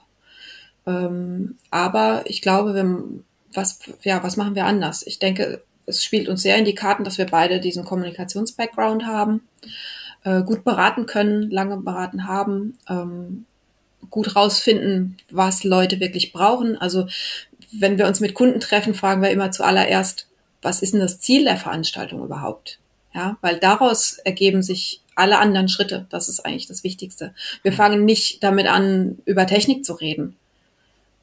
Aber ich glaube, wir was, ja, was machen wir anders? Ich denke, es spielt uns sehr in die Karten, dass wir beide diesen Kommunikations-Background haben, äh, gut beraten können, lange beraten haben, ähm, gut rausfinden, was Leute wirklich brauchen. Also wenn wir uns mit Kunden treffen, fragen wir immer zuallererst, was ist denn das Ziel der Veranstaltung überhaupt? Ja, weil daraus ergeben sich alle anderen Schritte. Das ist eigentlich das Wichtigste. Wir fangen nicht damit an, über Technik zu reden.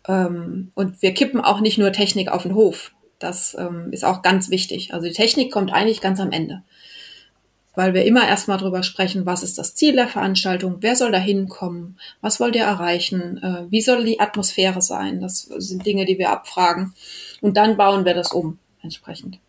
Ähm, und wir kippen auch nicht nur Technik auf den Hof. Das ähm, ist auch ganz wichtig. Also die Technik kommt eigentlich ganz am Ende. Weil wir immer erstmal drüber sprechen, was ist das Ziel der Veranstaltung, wer soll da hinkommen, was wollt ihr erreichen, äh, wie soll die Atmosphäre sein. Das sind Dinge, die wir abfragen. Und dann bauen wir das um entsprechend.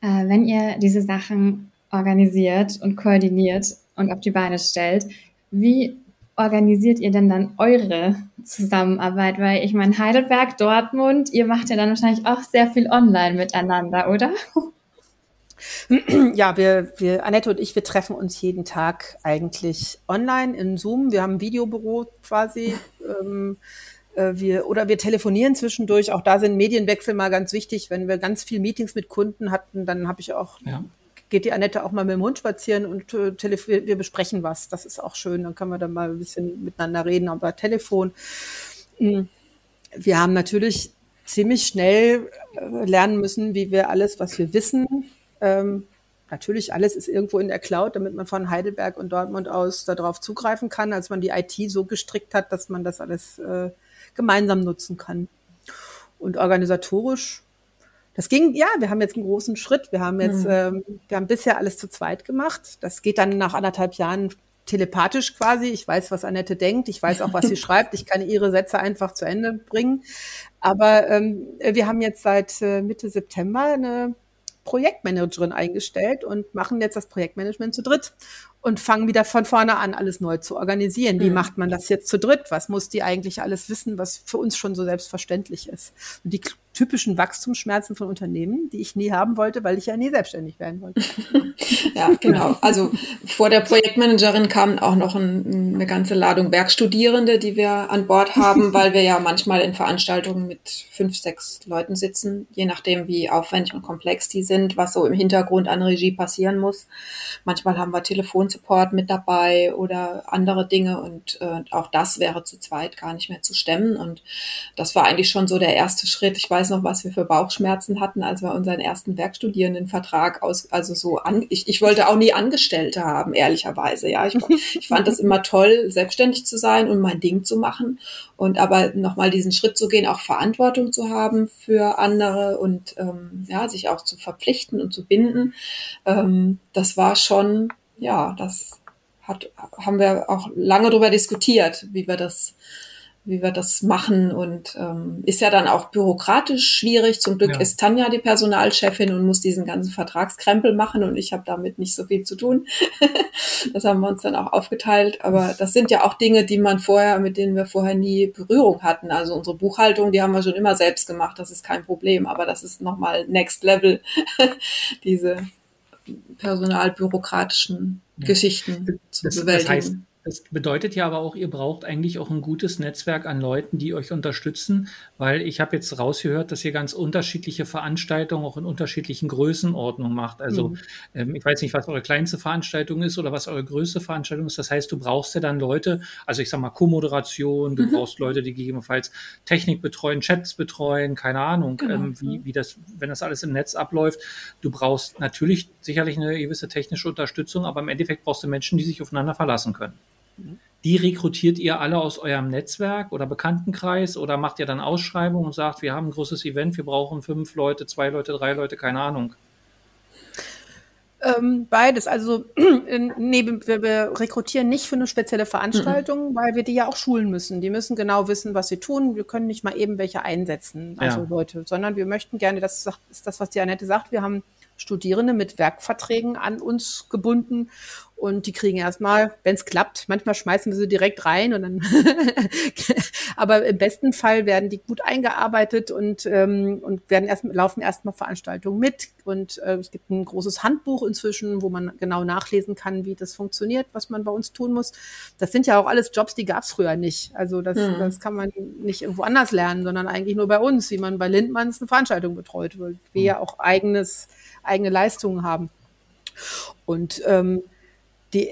Äh, wenn ihr diese Sachen organisiert und koordiniert und auf die Beine stellt, wie organisiert ihr denn dann eure Zusammenarbeit? Weil ich meine, Heidelberg, Dortmund, ihr macht ja dann wahrscheinlich auch sehr viel online miteinander, oder? Ja, wir, wir, Annette und ich, wir treffen uns jeden Tag eigentlich online in Zoom. Wir haben ein Videobüro quasi. Ähm, äh, wir, oder wir telefonieren zwischendurch. Auch da sind Medienwechsel mal ganz wichtig. Wenn wir ganz viel Meetings mit Kunden hatten, dann habe ich auch ja geht die Annette auch mal mit dem Hund spazieren und äh, wir besprechen was. Das ist auch schön. Dann können wir dann mal ein bisschen miteinander reden, aber Telefon. Hm. Wir haben natürlich ziemlich schnell äh, lernen müssen, wie wir alles, was wir wissen, ähm, natürlich alles ist irgendwo in der Cloud, damit man von Heidelberg und Dortmund aus darauf zugreifen kann, als man die IT so gestrickt hat, dass man das alles äh, gemeinsam nutzen kann. Und organisatorisch das ging, ja, wir haben jetzt einen großen Schritt. Wir haben jetzt, mhm. ähm, wir haben bisher alles zu zweit gemacht. Das geht dann nach anderthalb Jahren telepathisch quasi. Ich weiß, was Annette denkt. Ich weiß auch, was sie [laughs] schreibt. Ich kann ihre Sätze einfach zu Ende bringen. Aber ähm, wir haben jetzt seit äh, Mitte September eine Projektmanagerin eingestellt und machen jetzt das Projektmanagement zu dritt und fangen wieder von vorne an, alles neu zu organisieren. Wie mhm. macht man das jetzt zu dritt? Was muss die eigentlich alles wissen, was für uns schon so selbstverständlich ist? Und die typischen Wachstumsschmerzen von Unternehmen, die ich nie haben wollte, weil ich ja nie selbstständig werden wollte. [laughs] ja, genau. Also vor der Projektmanagerin kam auch noch ein, eine ganze Ladung Werkstudierende, die wir an Bord haben, [laughs] weil wir ja manchmal in Veranstaltungen mit fünf, sechs Leuten sitzen, je nachdem, wie aufwendig und komplex die sind, was so im Hintergrund an Regie passieren muss. Manchmal haben wir Telefonsupport mit dabei oder andere Dinge und äh, auch das wäre zu zweit gar nicht mehr zu stemmen. Und das war eigentlich schon so der erste Schritt. Ich weiß weiß noch, was wir für Bauchschmerzen hatten, als wir unseren ersten Werkstudierendenvertrag aus, also so an, ich, ich wollte auch nie Angestellte haben, ehrlicherweise. Ja, ich, ich fand das immer toll, selbstständig zu sein und mein Ding zu machen. Und aber nochmal diesen Schritt zu gehen, auch Verantwortung zu haben für andere und ähm, ja, sich auch zu verpflichten und zu binden, ähm, das war schon, ja, das hat, haben wir auch lange darüber diskutiert, wie wir das wie wir das machen und ähm, ist ja dann auch bürokratisch schwierig. Zum Glück ja. ist Tanja die Personalchefin und muss diesen ganzen Vertragskrempel machen und ich habe damit nicht so viel zu tun. [laughs] das haben wir uns dann auch aufgeteilt. Aber das sind ja auch Dinge, die man vorher, mit denen wir vorher nie Berührung hatten. Also unsere Buchhaltung, die haben wir schon immer selbst gemacht. Das ist kein Problem. Aber das ist nochmal Next Level, [laughs] diese personalbürokratischen ja. Geschichten zu das, bewältigen. Das heißt, Das bedeutet ja aber auch, ihr braucht eigentlich auch ein gutes Netzwerk an Leuten, die euch unterstützen, weil ich habe jetzt rausgehört, dass ihr ganz unterschiedliche Veranstaltungen auch in unterschiedlichen Größenordnungen macht. Also mhm. ähm, ich weiß nicht, was eure kleinste Veranstaltung ist oder was eure größte Veranstaltung ist. Das heißt, du brauchst ja dann Leute, also ich sag mal Co-Moderation, du mhm. brauchst Leute, die gegebenenfalls Technik betreuen, Chats betreuen, keine Ahnung, genau. ähm, wie, wie das, wenn das alles im Netz abläuft. Du brauchst natürlich sicherlich eine gewisse technische Unterstützung, aber im Endeffekt brauchst du Menschen, die sich aufeinander verlassen können. Die rekrutiert ihr alle aus eurem Netzwerk oder Bekanntenkreis oder macht ihr dann Ausschreibungen und sagt, wir haben ein großes Event, wir brauchen fünf Leute, zwei Leute, drei Leute, keine Ahnung. Ähm, beides. Also [clears throat] nee, wir, wir, rekrutieren nicht für eine spezielle Veranstaltung, mhm. weil wir die ja auch schulen müssen. Die müssen genau wissen, was sie tun. Wir können nicht mal eben welche einsetzen, also ja. Leute, sondern wir möchten gerne, das ist das, was die Annette sagt, wir haben Studierende mit Werkverträgen an uns gebunden und die kriegen erstmal, wenn es klappt, manchmal schmeißen wir sie direkt rein und dann, [laughs] aber im besten Fall werden die gut eingearbeitet und, ähm, und werden erst, laufen erstmal Veranstaltungen mit. Und äh, es gibt ein großes Handbuch inzwischen, wo man genau nachlesen kann, wie das funktioniert, was man bei uns tun muss. Das sind ja auch alles Jobs, die gab es früher nicht. Also das, mhm. das kann man nicht irgendwo anders lernen, sondern eigentlich nur bei uns, wie man bei Lindmanns eine Veranstaltung betreut, weil wir ja auch eigenes, eigene Leistungen haben. Und ähm, die,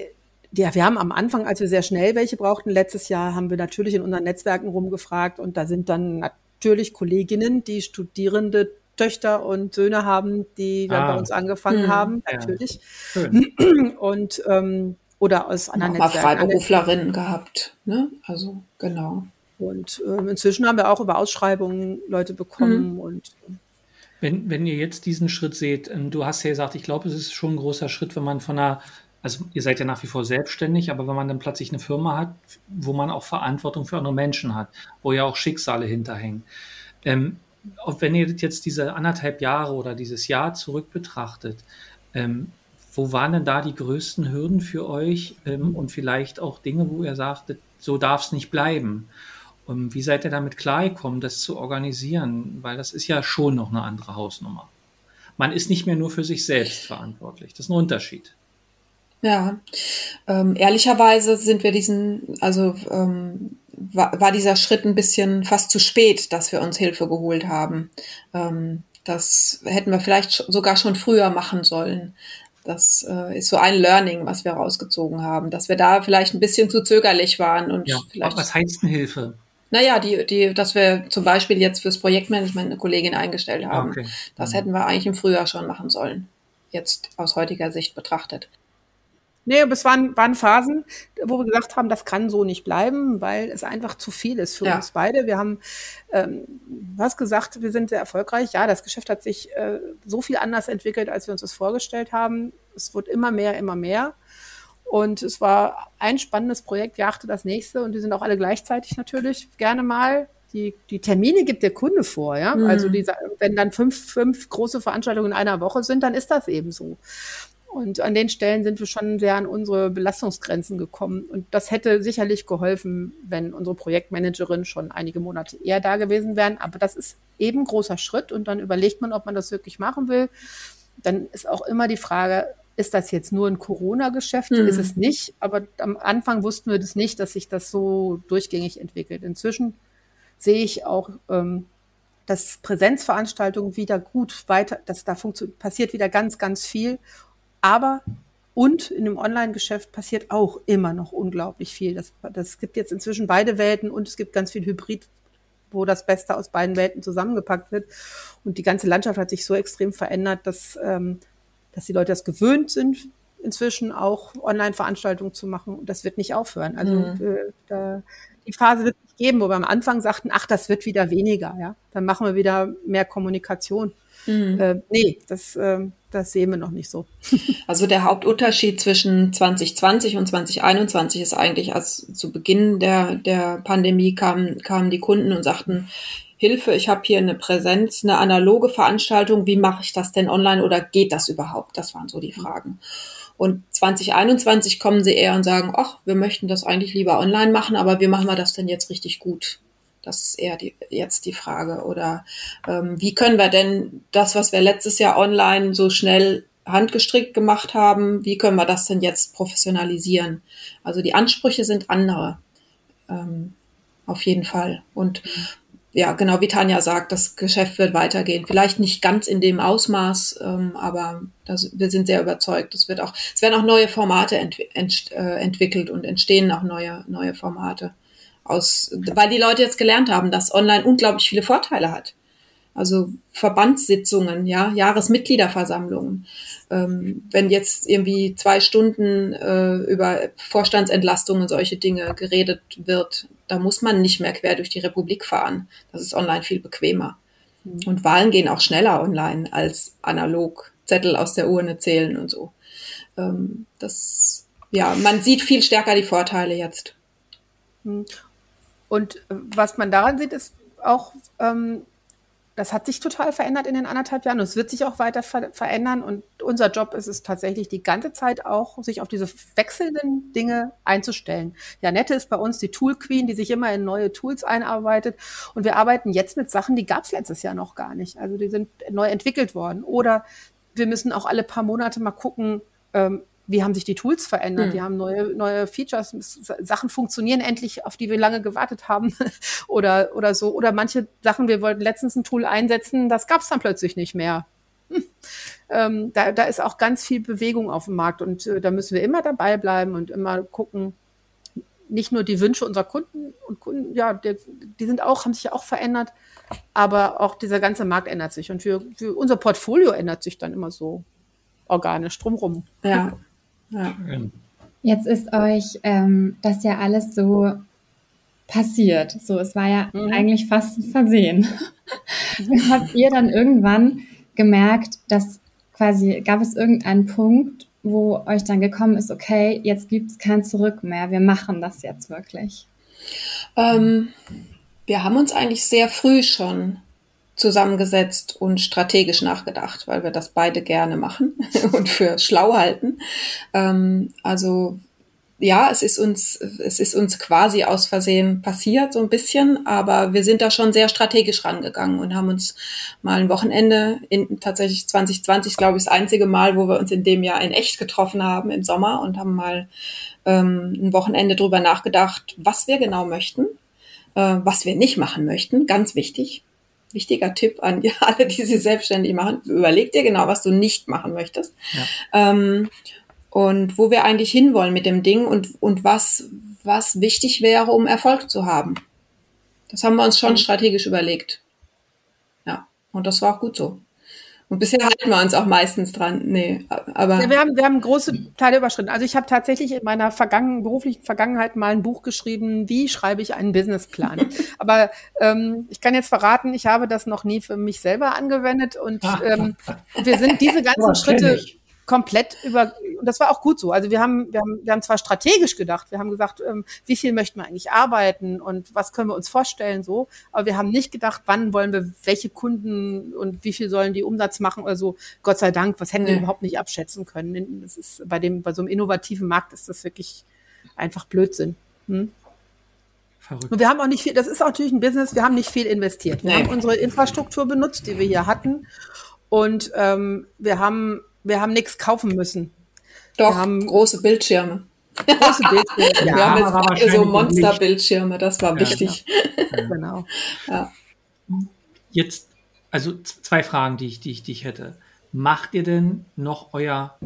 die, wir haben am Anfang, als wir sehr schnell welche brauchten, letztes Jahr haben wir natürlich in unseren Netzwerken rumgefragt und da sind dann natürlich Kolleginnen, die Studierende Töchter und Söhne haben, die dann ah. bei uns angefangen hm, haben, natürlich. Ja. [clears throat] Und ähm, oder aus anderen Netzwerken. Freiberuflerinnen gehabt, ne? Also genau. Und ähm, inzwischen haben wir auch über Ausschreibungen Leute bekommen mhm. und wenn, wenn ihr jetzt diesen Schritt seht, ähm, du hast ja gesagt, ich glaube, es ist schon ein großer Schritt, wenn man von einer also ihr seid ja nach wie vor selbstständig, aber wenn man dann plötzlich eine Firma hat, wo man auch Verantwortung für andere Menschen hat, wo ja auch Schicksale hinterhängen. Ähm, wenn ihr jetzt diese anderthalb Jahre oder dieses Jahr zurück betrachtet, ähm, wo waren denn da die größten Hürden für euch ähm, und vielleicht auch Dinge, wo ihr sagtet, so darf es nicht bleiben? Und ähm, wie seid ihr damit klargekommen, das zu organisieren? Weil das ist ja schon noch eine andere Hausnummer. Man ist nicht mehr nur für sich selbst verantwortlich. Das ist ein Unterschied. Ja, ähm, ehrlicherweise sind wir diesen, also ähm, war, war dieser Schritt ein bisschen fast zu spät, dass wir uns Hilfe geholt haben. Ähm, das hätten wir vielleicht sogar schon früher machen sollen. Das äh, ist so ein Learning, was wir rausgezogen haben, dass wir da vielleicht ein bisschen zu zögerlich waren und ja, vielleicht. Was heißt denn Hilfe? Naja, die, die, dass wir zum Beispiel jetzt fürs Projektmanagement eine Kollegin eingestellt haben. Okay. Das mhm. hätten wir eigentlich im Frühjahr schon machen sollen. Jetzt aus heutiger Sicht betrachtet. Nee, aber es waren, waren Phasen, wo wir gesagt haben, das kann so nicht bleiben, weil es einfach zu viel ist für ja. uns beide. Wir haben, ähm, was gesagt, wir sind sehr erfolgreich. Ja, das Geschäft hat sich äh, so viel anders entwickelt, als wir uns das vorgestellt haben. Es wird immer mehr, immer mehr. Und es war ein spannendes Projekt, jagte das nächste. Und die sind auch alle gleichzeitig natürlich gerne mal. Die, die Termine gibt der Kunde vor, ja. Mhm. Also diese, wenn dann fünf, fünf große Veranstaltungen in einer Woche sind, dann ist das eben so. Und an den Stellen sind wir schon sehr an unsere Belastungsgrenzen gekommen. Und das hätte sicherlich geholfen, wenn unsere Projektmanagerin schon einige Monate eher da gewesen wären. Aber das ist eben ein großer Schritt und dann überlegt man, ob man das wirklich machen will. Dann ist auch immer die Frage, ist das jetzt nur ein Corona-Geschäft? Mhm. Ist es nicht. Aber am Anfang wussten wir das nicht, dass sich das so durchgängig entwickelt. Inzwischen sehe ich auch, ähm, dass Präsenzveranstaltungen wieder gut weiter, dass da passiert wieder ganz, ganz viel. Aber und in dem Online-Geschäft passiert auch immer noch unglaublich viel. Das, das gibt jetzt inzwischen beide Welten und es gibt ganz viel Hybrid, wo das Beste aus beiden Welten zusammengepackt wird. Und die ganze Landschaft hat sich so extrem verändert, dass, ähm, dass die Leute das gewöhnt sind, inzwischen auch Online-Veranstaltungen zu machen. Und das wird nicht aufhören. Also mhm. äh, da, die Phase wird es geben, wo wir am Anfang sagten, ach, das wird wieder weniger. Ja, Dann machen wir wieder mehr Kommunikation. Mhm. Äh, nee, das, äh, das sehen wir noch nicht so. [laughs] Also der Hauptunterschied zwischen 2020 und 2021 ist eigentlich, als zu Beginn der, der Pandemie kamen, kamen die Kunden und sagten, Hilfe, ich habe hier eine Präsenz, eine analoge Veranstaltung, wie mache ich das denn online oder geht das überhaupt? Das waren so die Fragen. Und 2021 kommen sie eher und sagen, ach, wir möchten das eigentlich lieber online machen, aber wie machen wir das denn jetzt richtig gut? Das ist eher die, jetzt die Frage. Oder ähm, wie können wir denn das, was wir letztes Jahr online so schnell handgestrickt gemacht haben, wie können wir das denn jetzt professionalisieren? Also die Ansprüche sind andere. Ähm, auf jeden Fall. Und ja, genau wie Tanja sagt, das Geschäft wird weitergehen. Vielleicht nicht ganz in dem Ausmaß, ähm, aber das, wir sind sehr überzeugt. Es wird auch, es werden auch neue Formate ent, ent, äh, entwickelt und entstehen auch neue, neue Formate. Aus, weil die Leute jetzt gelernt haben, dass online unglaublich viele Vorteile hat. Also Verbandssitzungen, ja, Jahresmitgliederversammlungen. Ähm, wenn jetzt irgendwie zwei Stunden äh, über Vorstandsentlastungen und solche Dinge geredet wird, da muss man nicht mehr quer durch die Republik fahren. Das ist online viel bequemer. Mhm. Und Wahlen gehen auch schneller online als analog Zettel aus der Urne zählen und so. Ähm, das, ja, man sieht viel stärker die Vorteile jetzt. Mhm. Und äh, was man daran sieht, ist auch, ähm, das hat sich total verändert in den anderthalb Jahren und es wird sich auch weiter ver verändern. Und unser Job ist es tatsächlich die ganze Zeit auch, sich auf diese wechselnden Dinge einzustellen. Janette ist bei uns die Tool Queen, die sich immer in neue Tools einarbeitet. Und wir arbeiten jetzt mit Sachen, die gab es letztes Jahr noch gar nicht. Also die sind neu entwickelt worden. Oder wir müssen auch alle paar Monate mal gucken, ähm, wie haben sich die Tools verändert? Mhm. Die haben neue, neue Features, Sachen funktionieren endlich, auf die wir lange gewartet haben [laughs] oder, oder so. Oder manche Sachen, wir wollten letztens ein Tool einsetzen, das gab es dann plötzlich nicht mehr. Hm. Ähm, da, da ist auch ganz viel Bewegung auf dem Markt und äh, da müssen wir immer dabei bleiben und immer gucken, nicht nur die Wünsche unserer Kunden und Kunden, ja, die, die sind auch, haben sich ja auch verändert, aber auch dieser ganze Markt ändert sich und für, für unser Portfolio ändert sich dann immer so organisch drumrum. Ja. Ja. Jetzt ist euch ähm, das ja alles so passiert. So, es war ja mhm. eigentlich fast ein Versehen. [laughs] Habt ihr dann irgendwann gemerkt, dass quasi gab es irgendeinen Punkt, wo euch dann gekommen ist, okay, jetzt gibt es kein Zurück mehr, wir machen das jetzt wirklich? Ähm, wir haben uns eigentlich sehr früh schon zusammengesetzt und strategisch nachgedacht, weil wir das beide gerne machen [laughs] und für schlau halten. Ähm, also ja, es ist uns, es ist uns quasi aus Versehen passiert, so ein bisschen, aber wir sind da schon sehr strategisch rangegangen und haben uns mal ein Wochenende in tatsächlich 2020, glaube ich, das einzige Mal, wo wir uns in dem Jahr in echt getroffen haben im Sommer und haben mal ähm, ein Wochenende drüber nachgedacht, was wir genau möchten, äh, was wir nicht machen möchten, ganz wichtig wichtiger Tipp an [laughs] alle, die sich selbstständig machen. Überleg dir genau, was du nicht machen möchtest. Ja. Ähm, und wo wir eigentlich hinwollen mit dem Ding und, und was, was wichtig wäre, um Erfolg zu haben. Das haben wir uns schon strategisch überlegt. Ja, und das war auch gut so. Und bisher halten wir uns auch meistens dran. Nee, aber. Ja, wir, haben, wir haben große Teile überschritten. Also ich habe tatsächlich in meiner vergangen, beruflichen Vergangenheit mal ein Buch geschrieben, wie schreibe ich einen Businessplan. [laughs] aber ähm, ich kann jetzt verraten, ich habe das noch nie für mich selber angewendet und [laughs] ähm, wir sind diese ganzen Schritte komplett über, und das war auch gut so. Also wir haben, wir haben, wir haben zwar strategisch gedacht, wir haben gesagt, ähm, wie viel möchten wir eigentlich arbeiten und was können wir uns vorstellen so, aber wir haben nicht gedacht, wann wollen wir welche Kunden und wie viel sollen die Umsatz machen oder so. Gott sei Dank, was hätten wir überhaupt nicht abschätzen können. Das ist bei dem, bei so einem innovativen Markt ist das wirklich einfach Blödsinn. Hm? Und wir haben auch nicht viel, das ist natürlich ein Business, wir haben nicht viel investiert. Wir nee. haben unsere Infrastruktur benutzt, die wir hier hatten. Und ähm, wir haben wir haben nichts kaufen müssen. Doch, wir haben große Bildschirme. Große Bildschirme. [laughs] ja, wir haben jetzt so Monsterbildschirme, das war ja, wichtig. Ja. [laughs] genau. Ja. Jetzt, also zwei Fragen, die ich, die, ich, die ich hätte. Macht ihr denn noch euer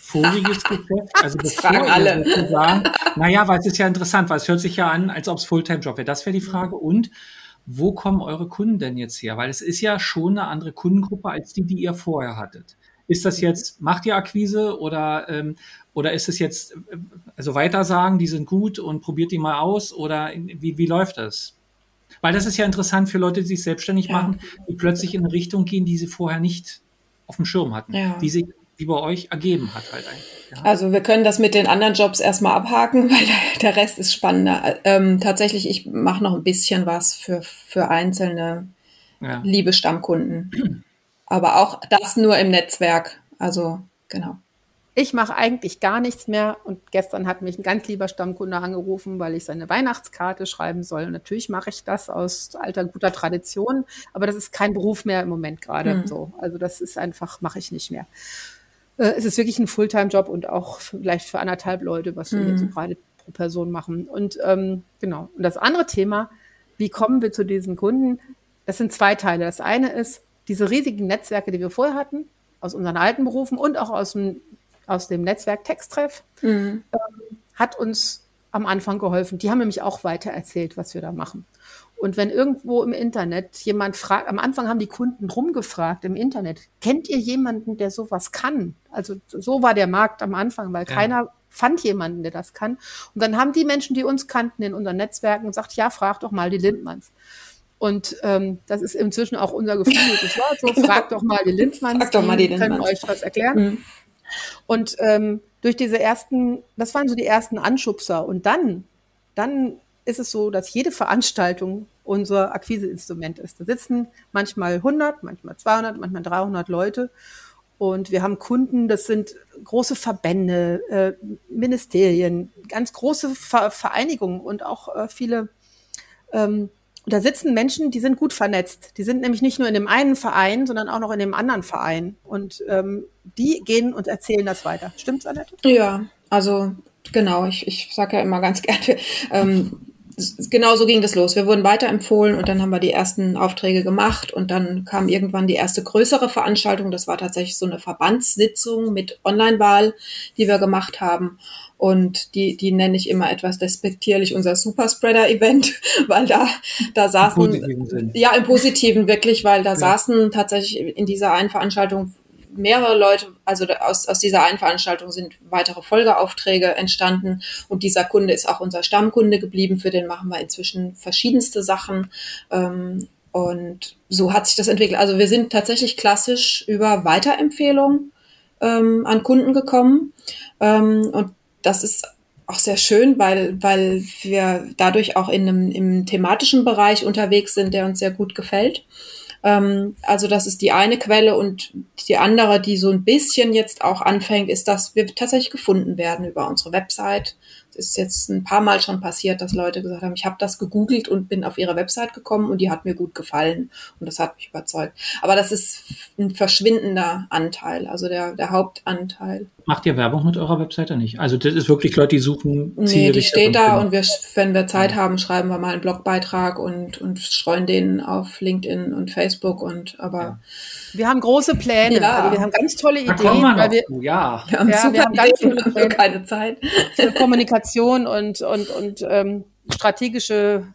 voriges [laughs] Geschäft? Also das fragen alle. Sagen, naja, weil es ist ja interessant, weil es hört sich ja an, als ob es Fulltime-Job wäre. Das wäre die Frage. Und wo kommen eure Kunden denn jetzt her? Weil es ist ja schon eine andere Kundengruppe als die, die ihr vorher hattet. Ist das jetzt, macht ihr Akquise oder, ähm, oder ist es jetzt, also weitersagen, die sind gut und probiert die mal aus oder wie, wie läuft das? Weil das ist ja interessant für Leute, die sich selbstständig ja. machen, die plötzlich in eine Richtung gehen, die sie vorher nicht auf dem Schirm hatten, ja. die sich wie bei euch ergeben hat halt eigentlich. Ja. Also wir können das mit den anderen Jobs erstmal abhaken, [laughs] weil der Rest ist spannender. Ähm, tatsächlich, ich mache noch ein bisschen was für, für einzelne liebe Stammkunden. Aber auch das nur im Netzwerk. Also, genau. Ich mache eigentlich gar nichts mehr und gestern hat mich ein ganz lieber Stammkunde angerufen, weil ich seine Weihnachtskarte schreiben soll. Und natürlich mache ich das aus alter guter Tradition, aber das ist kein Beruf mehr im Moment gerade mhm. so. Also das ist einfach, mache ich nicht mehr. äh, es ist wirklich ein Fulltime-Job und auch vielleicht für anderthalb Leute, was wir mhm. jetzt so gerade pro Person machen. Und ähm, genau. Und das andere Thema, wie kommen wir zu diesen Kunden? Das sind zwei Teile. Das eine ist diese riesigen Netzwerke, die wir vorher hatten, aus unseren alten Berufen und auch aus dem, aus dem Netzwerk Texttreff, mhm. ähm, hat uns am Anfang geholfen. Die haben nämlich auch weiter erzählt, was wir da machen. Und wenn irgendwo im Internet jemand fragt, am Anfang haben die Kunden rumgefragt im Internet, kennt ihr jemanden, der sowas kann? Also so war der Markt am Anfang, weil ja. keiner fand jemanden, der das kann. Und dann haben die Menschen, die uns kannten in unseren Netzwerken, gesagt, ja, frag doch mal die Lindmanns. Und ähm, das ist inzwischen auch unser gefühltes [laughs] Wort. So, genau. fragt doch mal die Lindmanns, frag doch mal die, die können euch was erklären. Mhm. Und ähm, durch diese ersten, das waren so die ersten Anschubser. Und dann, dann ist es so, dass jede Veranstaltung unser Akquiseinstrument ist. Da sitzen manchmal 100, manchmal 200, manchmal 300 Leute. Und wir haben Kunden, das sind große Verbände, äh, Ministerien, ganz große Ver Vereinigungen und auch äh, viele. Ähm, da sitzen Menschen, die sind gut vernetzt. Die sind nämlich nicht nur in dem einen Verein, sondern auch noch in dem anderen Verein. Und ähm, die gehen und erzählen das weiter. Stimmt's, Annette? Ja, also genau. Ich, ich sage ja immer ganz [laughs] gerne, ähm, genau so ging das los. Wir wurden weiterempfohlen und dann haben wir die ersten Aufträge gemacht und dann kam irgendwann die erste größere Veranstaltung. Das war tatsächlich so eine Verbandssitzung mit Online-Wahl, die wir gemacht haben. Und die, die nenne ich immer etwas despektierlich unser Superspreader-Event, [laughs] weil da, da saßen, Im ja, im Positiven wirklich, weil da ja. saßen tatsächlich in dieser einen Veranstaltung mehrere Leute, also aus, aus dieser einen Veranstaltung sind weitere Folgeaufträge entstanden und dieser Kunde ist auch unser Stammkunde geblieben. Für den machen wir inzwischen verschiedenste Sachen. Ähm, und so hat sich das entwickelt. Also wir sind tatsächlich klassisch über Weiterempfehlungen ähm, an Kunden gekommen. Ähm, und das ist auch sehr schön, weil, weil wir dadurch auch in einem im thematischen Bereich unterwegs sind, der uns sehr gut gefällt. Ähm, also das ist die eine Quelle und die andere, die so ein bisschen jetzt auch anfängt, ist, dass wir tatsächlich gefunden werden über unsere Website. Es ist jetzt ein paar Mal schon passiert, dass Leute gesagt haben, ich habe das gegoogelt und bin auf ihre Website gekommen und die hat mir gut gefallen und das hat mich überzeugt. Aber das ist ein verschwindender Anteil, also der, der Hauptanteil. Macht ihr Werbung mit eurer Webseite nicht? Also das ist wirklich Leute, die suchen. Nee, die steht da und wir, wenn wir Zeit haben, schreiben wir mal einen Blogbeitrag und, und streuen den auf LinkedIn und Facebook und aber ja. Wir haben große Pläne, ja. also wir haben ganz tolle Ideen. Wir weil wir, ja. wir haben, ja, super wir haben ganz viele Pläne. keine Zeit. Für Kommunikation und, und, und ähm, strategische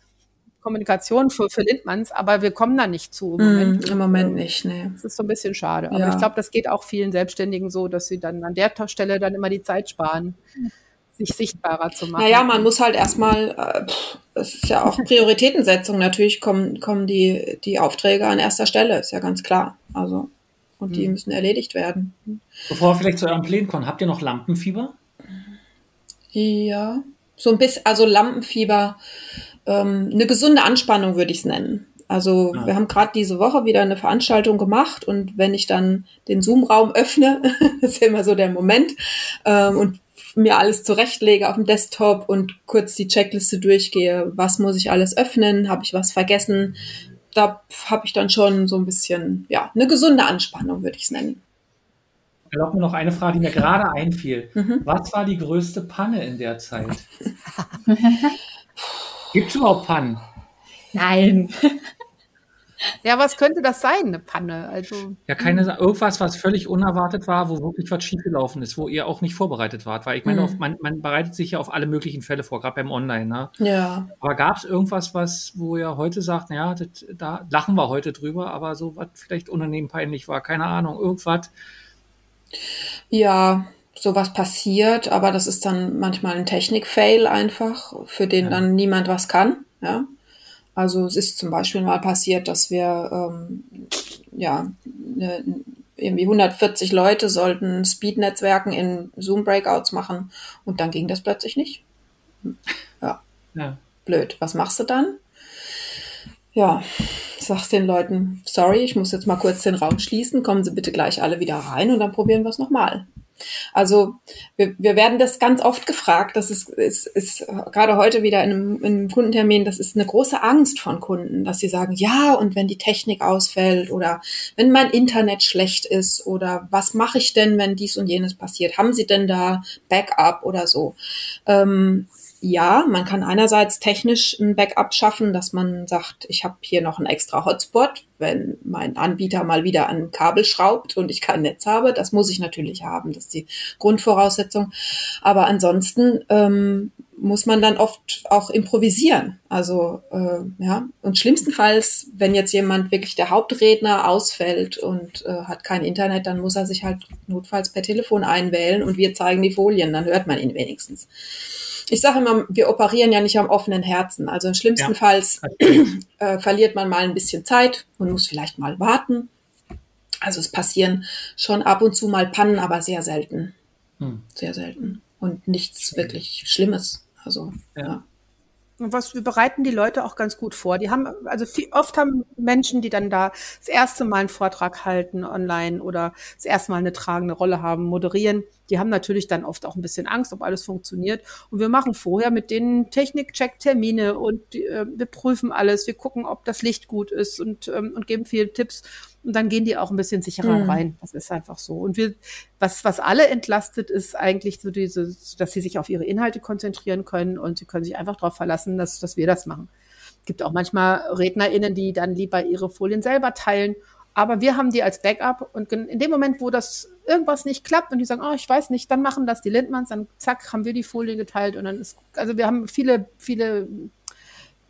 Kommunikation für, für Lindmanns, aber wir kommen da nicht zu. Im Moment, mm, im Moment nicht, nee. Das ist so ein bisschen schade. Aber ja. ich glaube, das geht auch vielen Selbstständigen so, dass sie dann an der Stelle dann immer die Zeit sparen, sich sichtbarer zu machen. Naja, man muss halt erstmal, äh, es ist ja auch Prioritätensetzung, natürlich kommen, kommen die, die Aufträge an erster Stelle, ist ja ganz klar. Also, und die hm. müssen erledigt werden. Bevor wir vielleicht zu eurem Plänen kommen, habt ihr noch Lampenfieber? Ja, so ein bisschen, also Lampenfieber ähm, eine gesunde Anspannung würde ich es nennen. Also ja. wir haben gerade diese Woche wieder eine Veranstaltung gemacht und wenn ich dann den Zoom-Raum [laughs] öffne, das ist ja immer so der Moment, ähm, und mir alles zurechtlege auf dem Desktop und kurz die Checkliste durchgehe, was muss ich alles öffnen, habe ich was vergessen, da habe ich dann schon so ein bisschen, ja, eine gesunde Anspannung, würde ich es nennen. Erlaubt mir noch eine Frage, die mir gerade einfiel. Mhm. Was war die größte Panne in der Zeit? [laughs] Gibt es überhaupt Pannen? Nein. [laughs] Ja, was könnte das sein, eine Panne? Also, ja, keine irgendwas, was völlig unerwartet war, wo wirklich was schiefgelaufen ist, wo ihr auch nicht vorbereitet wart. Weil ich meine, mhm. man, man, bereitet sich ja auf alle möglichen Fälle vor, gerade beim Online. Ne? Ja. Aber gab es irgendwas, was, wo ihr heute sagt, ja, das, da lachen wir heute drüber, aber so was vielleicht unangenehm peinlich war, keine Ahnung, irgendwas? Ja, sowas passiert, aber das ist dann manchmal ein Technik-Fail einfach, für den ja. dann niemand was kann. Ja. Also es ist zum Beispiel mal passiert, dass wir ähm, ja ne, irgendwie 140 Leute sollten Speed-Netzwerken in Zoom-Breakouts machen und dann ging das plötzlich nicht. Ja. ja. Blöd. Was machst du dann? Ja, sagst den Leuten, sorry, ich muss jetzt mal kurz den Raum schließen, kommen Sie bitte gleich alle wieder rein und dann probieren wir es nochmal. Also wir, wir werden das ganz oft gefragt. Das ist, ist, ist gerade heute wieder in einem, in einem Kundentermin, das ist eine große Angst von Kunden, dass sie sagen, ja, und wenn die Technik ausfällt oder wenn mein Internet schlecht ist oder was mache ich denn, wenn dies und jenes passiert? Haben Sie denn da Backup oder so? Ähm, ja, man kann einerseits technisch ein Backup schaffen, dass man sagt, ich habe hier noch einen extra Hotspot, wenn mein Anbieter mal wieder an Kabel schraubt und ich kein Netz habe. Das muss ich natürlich haben, das ist die Grundvoraussetzung. Aber ansonsten ähm, muss man dann oft auch improvisieren. Also äh, ja, und schlimmstenfalls, wenn jetzt jemand wirklich der Hauptredner ausfällt und äh, hat kein Internet, dann muss er sich halt notfalls per Telefon einwählen und wir zeigen die Folien, dann hört man ihn wenigstens ich sage immer, wir operieren ja nicht am offenen Herzen. Also im schlimmsten ja. Fall äh, verliert man mal ein bisschen Zeit und muss vielleicht mal warten. Also es passieren schon ab und zu mal Pannen, aber sehr selten. Hm. Sehr selten. Und nichts wirklich Schlimmes. Also, ja. ja. Und was wir bereiten die Leute auch ganz gut vor. Die haben, also viel, oft haben Menschen, die dann da das erste Mal einen Vortrag halten online oder das erste Mal eine tragende Rolle haben, moderieren, die haben natürlich dann oft auch ein bisschen Angst, ob alles funktioniert. Und wir machen vorher mit denen Technik-Check-Termine und äh, wir prüfen alles, wir gucken, ob das Licht gut ist und, ähm, und geben viele Tipps. Und dann gehen die auch ein bisschen sicherer mhm. rein. Das ist einfach so. Und wir, was, was alle entlastet, ist eigentlich so diese, dass sie sich auf ihre Inhalte konzentrieren können und sie können sich einfach darauf verlassen, dass, dass wir das machen. Es gibt auch manchmal RednerInnen, die dann lieber ihre Folien selber teilen. Aber wir haben die als Backup und in dem Moment, wo das irgendwas nicht klappt und die sagen, oh, ich weiß nicht, dann machen das die Lindmanns, dann zack, haben wir die Folie geteilt und dann ist, also wir haben viele, viele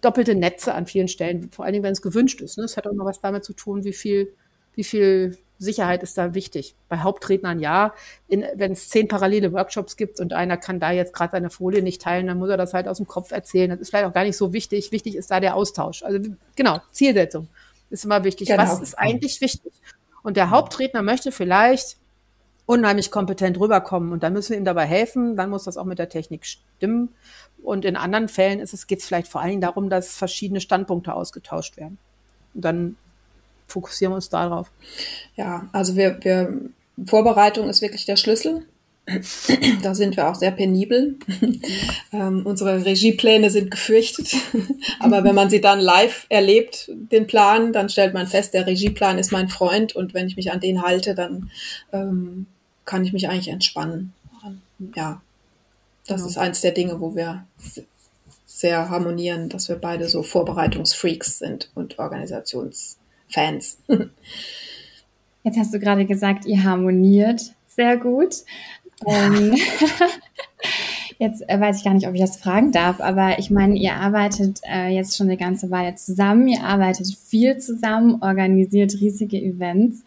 doppelte Netze an vielen Stellen, vor allen Dingen, wenn es gewünscht ist. Ne? Das hat auch noch was damit zu tun, wie viel wie viel Sicherheit ist da wichtig? Bei Hauptrednern ja. wenn es zehn parallele Workshops gibt und einer kann da jetzt gerade seine Folie nicht teilen, dann muss er das halt aus dem Kopf erzählen. Das ist vielleicht auch gar nicht so wichtig. Wichtig ist da der Austausch. Also genau, Zielsetzung ist immer wichtig. Genau. Was ist eigentlich wichtig? Und der Hauptredner möchte vielleicht unheimlich kompetent rüberkommen und dann müssen wir ihm dabei helfen. Dann muss das auch mit der Technik stimmen. Und in anderen Fällen es, geht es vielleicht vor allen Dingen darum, dass verschiedene Standpunkte ausgetauscht werden. Und dann fokussieren wir uns darauf. Ja, also wir, wir Vorbereitung ist wirklich der Schlüssel. Da sind wir auch sehr penibel. ähm, unsere Regiepläne sind gefürchtet. Aber wenn man sie dann live erlebt, den Plan, dann stellt man fest, der Regieplan ist mein Freund und wenn ich mich an den halte, dann ähm, kann ich mich eigentlich entspannen. Ja, das genau. ist eins der Dinge, wo wir sehr harmonieren, dass wir beide so Vorbereitungsfreaks sind und Organisations Fans. [laughs] Jetzt hast du gerade gesagt, ihr harmoniert sehr gut. Ähm, [laughs] jetzt äh, weiß ich gar nicht, ob ich das fragen darf, aber ich meine, ihr arbeitet äh, jetzt schon eine ganze Weile zusammen, ihr arbeitet viel zusammen, organisiert riesige Events.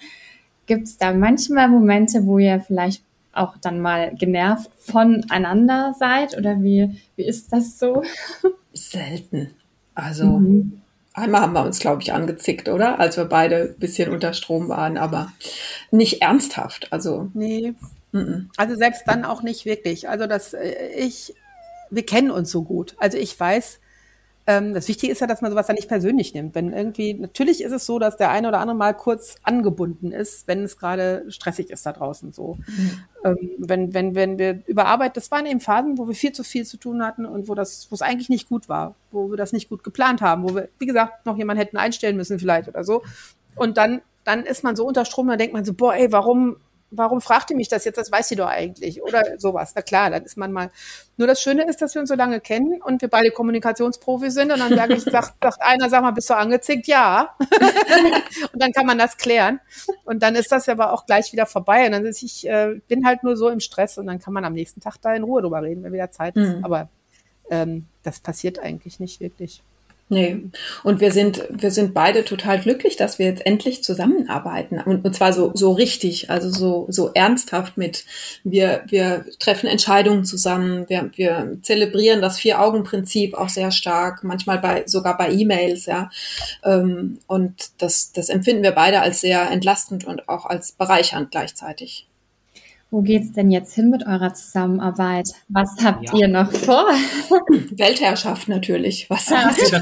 Gibt es da manchmal Momente, wo ihr vielleicht auch dann mal genervt voneinander seid oder wie, wie ist das so? Selten. Also mhm. Einmal haben wir uns, glaube ich, angezickt, oder? Als wir beide ein bisschen unter Strom waren, aber nicht ernsthaft. Also. Nee. Also selbst dann auch nicht wirklich. Also dass äh, ich, wir kennen uns so gut. Also ich weiß, ähm, das Wichtige ist ja, dass man sowas dann nicht persönlich nimmt. Wenn irgendwie, natürlich ist es so, dass der eine oder andere mal kurz angebunden ist, wenn es gerade stressig ist da draußen so. Mhm. Ähm, wenn, wenn, wenn wir überarbeitet, das waren eben Phasen, wo wir viel zu viel zu tun hatten und wo das, wo es eigentlich nicht gut war, wo wir das nicht gut geplant haben, wo wir, wie gesagt, noch jemanden hätten einstellen müssen vielleicht oder so. Und dann, dann ist man so unter Strom, dann denkt man so, boah, ey, warum, warum fragt ihr mich das jetzt? Das weiß sie doch eigentlich. Oder sowas. Na klar, dann ist man mal. Nur das Schöne ist, dass wir uns so lange kennen und wir beide Kommunikationsprofis sind. Und dann sage ich, sagt, sagt einer, sag mal, bist du angezickt? Ja. [laughs] und dann kann man das klären. Und dann ist das aber auch gleich wieder vorbei. Und dann ist ich, äh, bin halt nur so im Stress und dann kann man am nächsten Tag da in Ruhe drüber reden, wenn wieder Zeit ist. Mhm. Aber ähm, das passiert eigentlich nicht wirklich. Nee. Und wir sind, wir sind beide total glücklich, dass wir jetzt endlich zusammenarbeiten. Und, und zwar so, so richtig, also so, so ernsthaft mit, wir, wir treffen Entscheidungen zusammen, wir, wir zelebrieren das Vier-Augen-Prinzip auch sehr stark, manchmal bei, sogar bei E-Mails, ja. Ähm, und das, das empfinden wir beide als sehr entlastend und auch als bereichernd gleichzeitig. Wo geht's denn jetzt hin mit eurer Zusammenarbeit? Was habt ja. ihr noch vor? [laughs] Weltherrschaft natürlich. Was ja. das,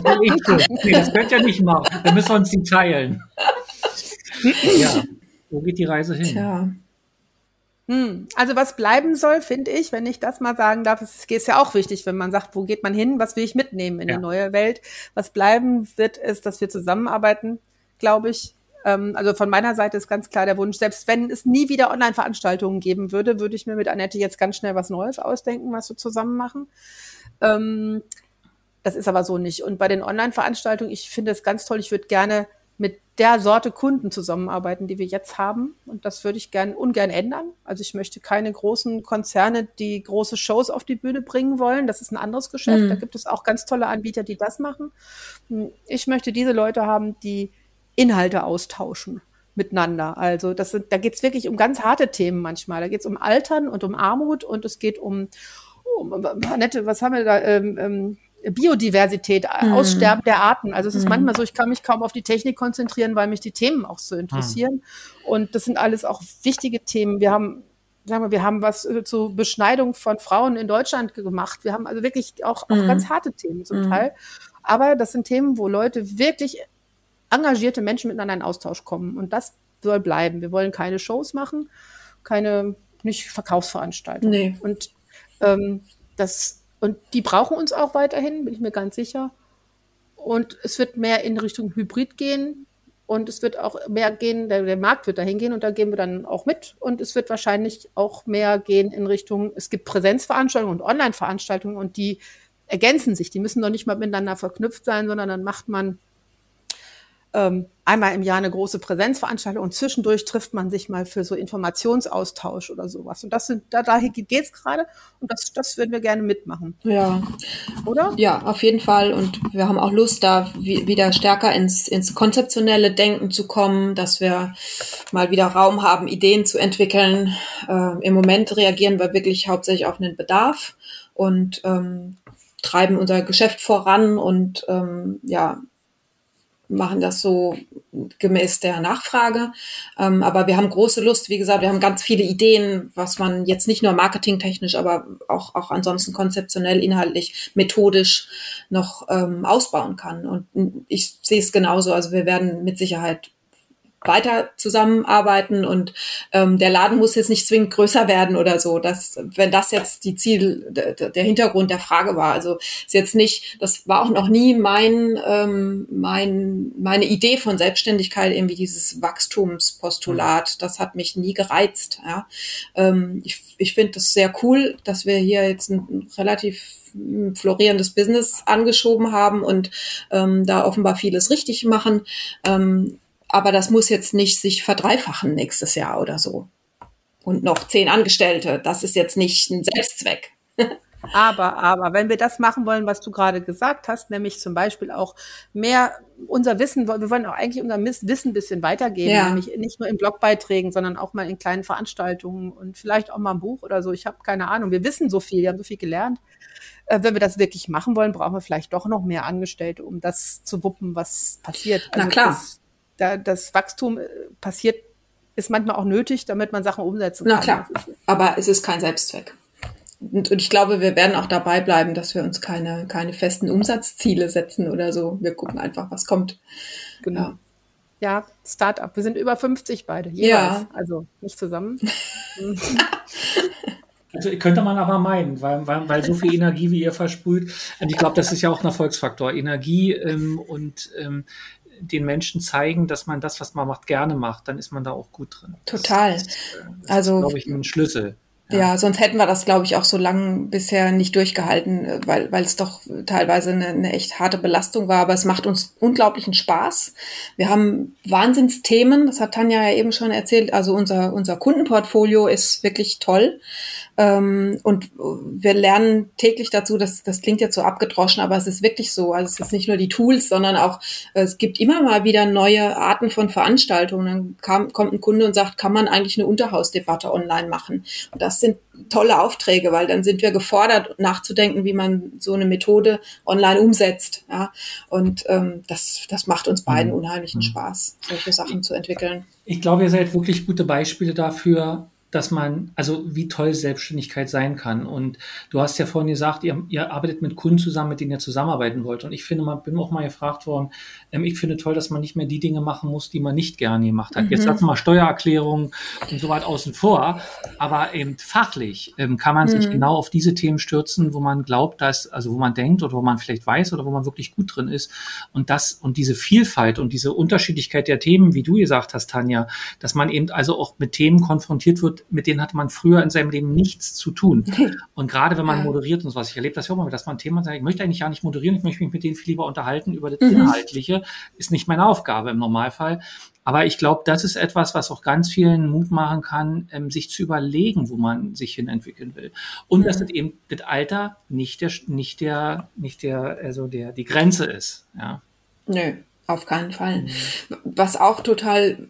nee, das könnt ihr nicht machen. Da müssen wir uns die teilen. ja, wo geht die Reise hin? Tja. Hm. Also was bleiben soll, finde ich, wenn ich das mal sagen darf, es ist ja auch wichtig, wenn man sagt, wo geht man hin, was will ich mitnehmen in ja. die neue Welt. Was bleiben wird, ist, dass wir zusammenarbeiten, glaube ich. Ähm, also von meiner Seite ist ganz klar der Wunsch, selbst wenn es nie wieder Online-Veranstaltungen geben würde, würde ich mir mit Annette jetzt ganz schnell was Neues ausdenken, was wir zusammen machen. Ähm, das ist aber so nicht. Und bei den Online-Veranstaltungen, ich finde es ganz toll, ich würde gerne mit der Sorte Kunden zusammenarbeiten, die wir jetzt haben. Und das würde ich gern ungern ändern. Also ich möchte keine großen Konzerne, die große Shows auf die Bühne bringen wollen. Das ist ein anderes Geschäft. Mhm. Da gibt es auch ganz tolle Anbieter, die das machen. Ich möchte diese Leute haben, die Inhalte austauschen miteinander. Also das sind, da geht es wirklich um ganz harte Themen manchmal. Da geht es um Altern und um Armut und es geht um, um Annette, was haben wir da? Ähm, ähm, Biodiversität, mhm. Aussterben der Arten. Also es ist mhm. manchmal so, ich kann mich kaum auf die Technik konzentrieren, weil mich die Themen auch so interessieren. Mhm. Und das sind alles auch wichtige Themen. Wir haben, sagen wir, wir haben was äh, zur Beschneidung von Frauen in Deutschland gemacht. Wir haben also wirklich auch, auch mhm. ganz harte Themen zum mhm. Teil. Aber das sind Themen, wo Leute wirklich engagierte Menschen miteinander in Austausch kommen. Und das soll bleiben. Wir wollen keine Shows machen, keine, nicht Verkaufsveranstaltungen. Nee. Und ähm, das und die brauchen uns auch weiterhin, bin ich mir ganz sicher. Und es wird mehr in Richtung Hybrid gehen. Und es wird auch mehr gehen, der, der, Markt wird dahin gehen und da gehen wir dann auch mit. Und es wird wahrscheinlich auch mehr gehen in Richtung, es gibt Präsenzveranstaltungen und Online-Veranstaltungen und die ergänzen sich. Die müssen noch nicht mal miteinander verknüpft sein, sondern dann macht man ähm, einmal im Jahr eine große Präsenzveranstaltung und zwischendurch trifft man sich mal für so Informationsaustausch oder sowas. Und das sind, da, daher geht's gerade und das, das würden wir gerne mitmachen. Ja. Oder? Ja, auf jeden Fall. Und wir haben auch Lust, da wieder stärker ins, ins konzeptionelle Denken zu kommen, dass wir mal wieder Raum haben, Ideen zu entwickeln. Äh, Im Moment reagieren wir wirklich hauptsächlich auf einen Bedarf und ähm, treiben unser Geschäft voran und ähm, ja, machen das so gemäß der Nachfrage. Ähm, aber wir haben große Lust, wie gesagt, wir haben ganz viele Ideen, was man jetzt nicht nur marketingtechnisch, aber auch, auch ansonsten konzeptionell, inhaltlich, methodisch noch ähm, ausbauen kann. Und ich sehe es genauso. Also wir werden mit Sicherheit weiter zusammenarbeiten und ähm, der Laden muss jetzt nicht zwingend größer werden oder so. dass wenn das jetzt die Ziel, der, der Hintergrund der Frage war, also ist jetzt nicht, das war auch noch nie mein, ähm, mein meine Idee von Selbstständigkeit irgendwie dieses Wachstumspostulat. Das hat mich nie gereizt. Ja, ähm, ich ich finde das sehr cool, dass wir hier jetzt ein relativ florierendes Business angeschoben haben und ähm, da offenbar vieles richtig machen. Ähm, aber das muss jetzt nicht sich verdreifachen nächstes Jahr oder so. Und noch zehn Angestellte. Das ist jetzt nicht ein Selbstzweck. [laughs] Aber, aber, wenn wir das machen wollen, was du gerade gesagt hast, nämlich zum Beispiel auch mehr unser Wissen, wir wollen auch eigentlich unser Wissen ein bisschen weitergeben, ja. nämlich nicht nur in Blogbeiträgen, sondern auch mal in kleinen Veranstaltungen und vielleicht auch mal ein Buch oder so. Ich habe keine Ahnung. Wir wissen so viel, wir haben so viel gelernt. Äh, wenn wir das wirklich machen wollen, brauchen wir vielleicht doch noch mehr Angestellte, um das zu wuppen, was passiert. Also Na klar. Das, da, das Wachstum äh, passiert, ist manchmal auch nötig, damit man Sachen umsetzen kann. Na klar, aber es ist kein Selbstzweck. Und, und ich glaube, wir werden auch dabei bleiben, dass wir uns keine, keine festen Umsatzziele setzen oder so. Wir gucken einfach, was kommt. Genau. Ja ja, Startup. Wir sind über 50 beide. Jeweils. Ja. Also nicht zusammen. [laughs] also könnte man aber meinen, weil, weil, weil so viel Energie, wie ihr versprüht. Und ich glaube, das ist ja auch ein Erfolgsfaktor. Energie ähm, und ähm, den Menschen zeigen, dass man das, was man macht, gerne macht, dann ist man da auch gut drin. Total. Das, das also, glaube ich, ein Schlüssel. Ja. ja, sonst hätten wir das, glaube ich, auch so lange bisher nicht durchgehalten, äh, weil, weil es doch teilweise eine, eine echt harte Belastung war. Aber es macht uns unglaublichen Spaß. Wir haben Wahnsinnsthemen, das hat Tanja ja eben schon erzählt. Also unser, unser Kundenportfolio ist wirklich toll. Ähm, und wir lernen täglich dazu, das, das klingt jetzt so abgedroschen, aber es ist wirklich so. Also es ist nicht nur die Tools, sondern auch, es gibt immer mal wieder neue Arten von Veranstaltungen. Dann kam, kommt ein Kunde und sagt, kann man eigentlich eine Unterhausdebatte online machen? Und das sind tolle Aufträge, weil dann sind wir gefordert, nachzudenken, wie man so eine Methode online umsetzt. Ja? Und ähm, das, das macht uns beiden mhm. unheimlichen mhm. Spaß, solche Sachen zu entwickeln. Ich glaube, ihr seid wirklich gute Beispiele dafür, dass man, also wie toll Selbstständigkeit sein kann. Und du hast ja vorhin gesagt, ihr, ihr arbeitet mit Kunden zusammen, mit denen ihr zusammenarbeiten wollt. Und ich finde, man bin auch mal gefragt worden, ähm, ich finde toll, dass man nicht mehr die Dinge machen muss, die man nicht gerne gemacht hat. Mhm. Jetzt lassen wir Steuererklärungen und so weit außen vor. Aber eben fachlich ähm, kann man mhm. sich genau auf diese Themen stürzen, wo man glaubt, dass, also wo man denkt oder wo man vielleicht weiß oder wo man wirklich gut drin ist. Und das und diese Vielfalt und diese Unterschiedlichkeit der Themen, wie du gesagt hast, Tanja, dass man eben also auch mit Themen konfrontiert wird, mit denen hatte man früher in seinem Leben nichts zu tun. [laughs] Und gerade wenn man moderiert und so was, ich erlebe das ja auch mal, dass man Themen sagt, ich möchte eigentlich gar nicht moderieren, ich möchte mich mit denen viel lieber unterhalten über das mhm. Inhaltliche, ist nicht meine Aufgabe im Normalfall. Aber ich glaube, das ist etwas, was auch ganz vielen Mut machen kann, ähm, sich zu überlegen, wo man sich hin entwickeln will. Und mhm. dass das eben das Alter nicht der, nicht der, nicht der, also der, die Grenze ist. Ja. Nö, auf keinen Fall. Was auch total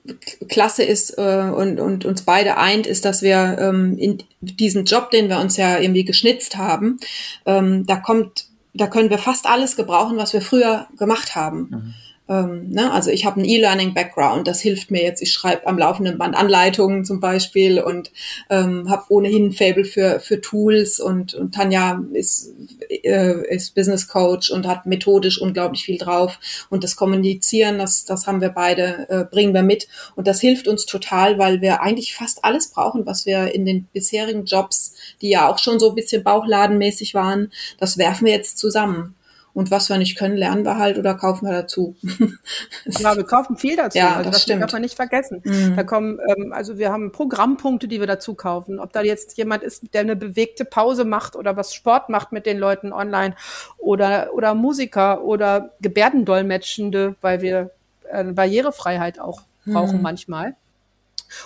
klasse ist äh, und, und uns beide eint, ist, dass wir ähm, in diesen Job, den wir uns ja irgendwie geschnitzt haben, ähm, da kommt, da können wir fast alles gebrauchen, was wir früher gemacht haben. Mhm. Ähm, ne? Also ich habe einen E-Learning-Background, das hilft mir jetzt. Ich schreibe am laufenden Band Anleitungen zum Beispiel und ähm, habe ohnehin ein Fable für, für Tools und, und Tanja ist, äh, ist Business Coach und hat methodisch unglaublich viel drauf. Und das Kommunizieren, das, das haben wir beide, äh, bringen wir mit. Und das hilft uns total, weil wir eigentlich fast alles brauchen, was wir in den bisherigen Jobs, die ja auch schon so ein bisschen bauchladenmäßig waren, das werfen wir jetzt zusammen. Und was wir nicht können, lernen wir halt oder kaufen wir dazu. [laughs] ja, wir kaufen viel dazu. Ja, also das, das stimmt. darf man nicht vergessen. Mhm. Da kommen, ähm, also wir haben Programmpunkte, die wir dazu kaufen. Ob da jetzt jemand ist, der eine bewegte Pause macht oder was Sport macht mit den Leuten online oder, oder Musiker oder Gebärdendolmetschende, weil wir äh, Barrierefreiheit auch brauchen mhm. manchmal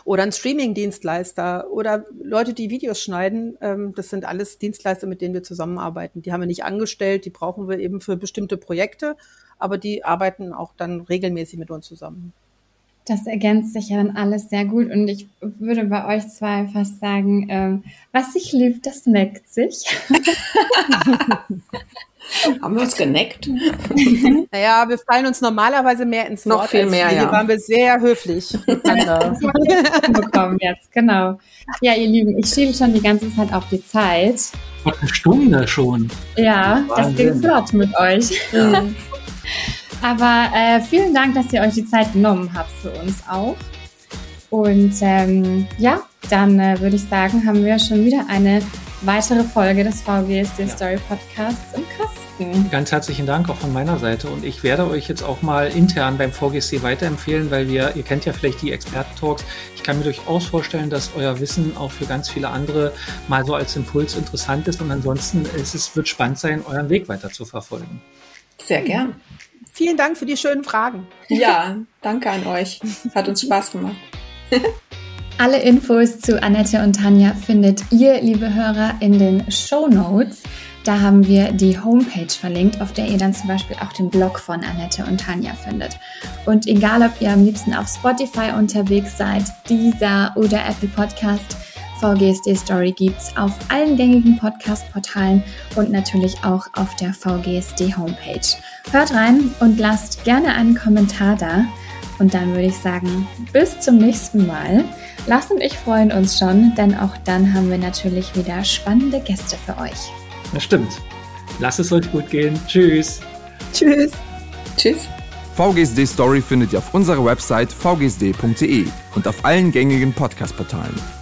oder ein Streaming-Dienstleister oder Leute, die Videos schneiden. Ähm, das sind alles Dienstleister, mit denen wir zusammenarbeiten. Die haben wir nicht angestellt, die brauchen wir eben für bestimmte Projekte, aber die arbeiten auch dann regelmäßig mit uns zusammen. Das ergänzt sich ja dann alles sehr gut und ich würde bei euch zwei fast sagen, ähm, was sich liebt, das neckt sich. [laughs] [laughs] Haben wir uns geneckt? [laughs] naja, wir fallen uns normalerweise mehr ins Wort. Noch viel mehr, Hier ja. waren wir sehr höflich [laughs] bekommen jetzt, genau. Ja, ihr Lieben, ich schiebe schon die ganze Zeit auf die Zeit. Eine Stunde schon. Ja, Wahnsinn. das ging flott mit euch. Ja. Aber äh, vielen Dank, dass ihr euch die Zeit genommen habt für uns auch. Und ähm, ja, dann äh, würde ich sagen, haben wir schon wieder eine weitere Folge des VGSD ja. Story Podcasts im Kasten. Ganz herzlichen Dank auch von meiner Seite und ich werde euch jetzt auch mal intern beim VGSD weiterempfehlen, weil wir, ihr kennt ja vielleicht die Experten-Talks. Ich kann mir durchaus vorstellen, dass euer Wissen auch für ganz viele andere mal so als Impuls interessant ist und ansonsten ist es, wird spannend sein, euren Weg weiter zu verfolgen. Sehr gern. Vielen Dank für die schönen Fragen. Ja, danke an euch. Hat uns Spaß gemacht. Alle Infos zu Annette und Tanja findet ihr, liebe Hörer, in den Show Notes. Da haben wir die Homepage verlinkt, auf der ihr dann zum Beispiel auch den Blog von Annette und Tanja findet. Und egal, ob ihr am liebsten auf Spotify unterwegs seid, Deezer oder Apple Podcast, VGSD Story gibt's auf allen gängigen Podcast-Portalen und natürlich auch auf der VGSD Homepage. Hört rein und lasst gerne einen Kommentar da. Und dann würde ich sagen, bis zum nächsten Mal. Lars und ich freuen uns schon, denn auch dann haben wir natürlich wieder spannende Gäste für euch. Das stimmt. Lasst es euch gut gehen. Tschüss. Tschüss. Tschüss. VGSD Story findet ihr auf unserer Website vgsd.de und auf allen gängigen Podcast-Portalen.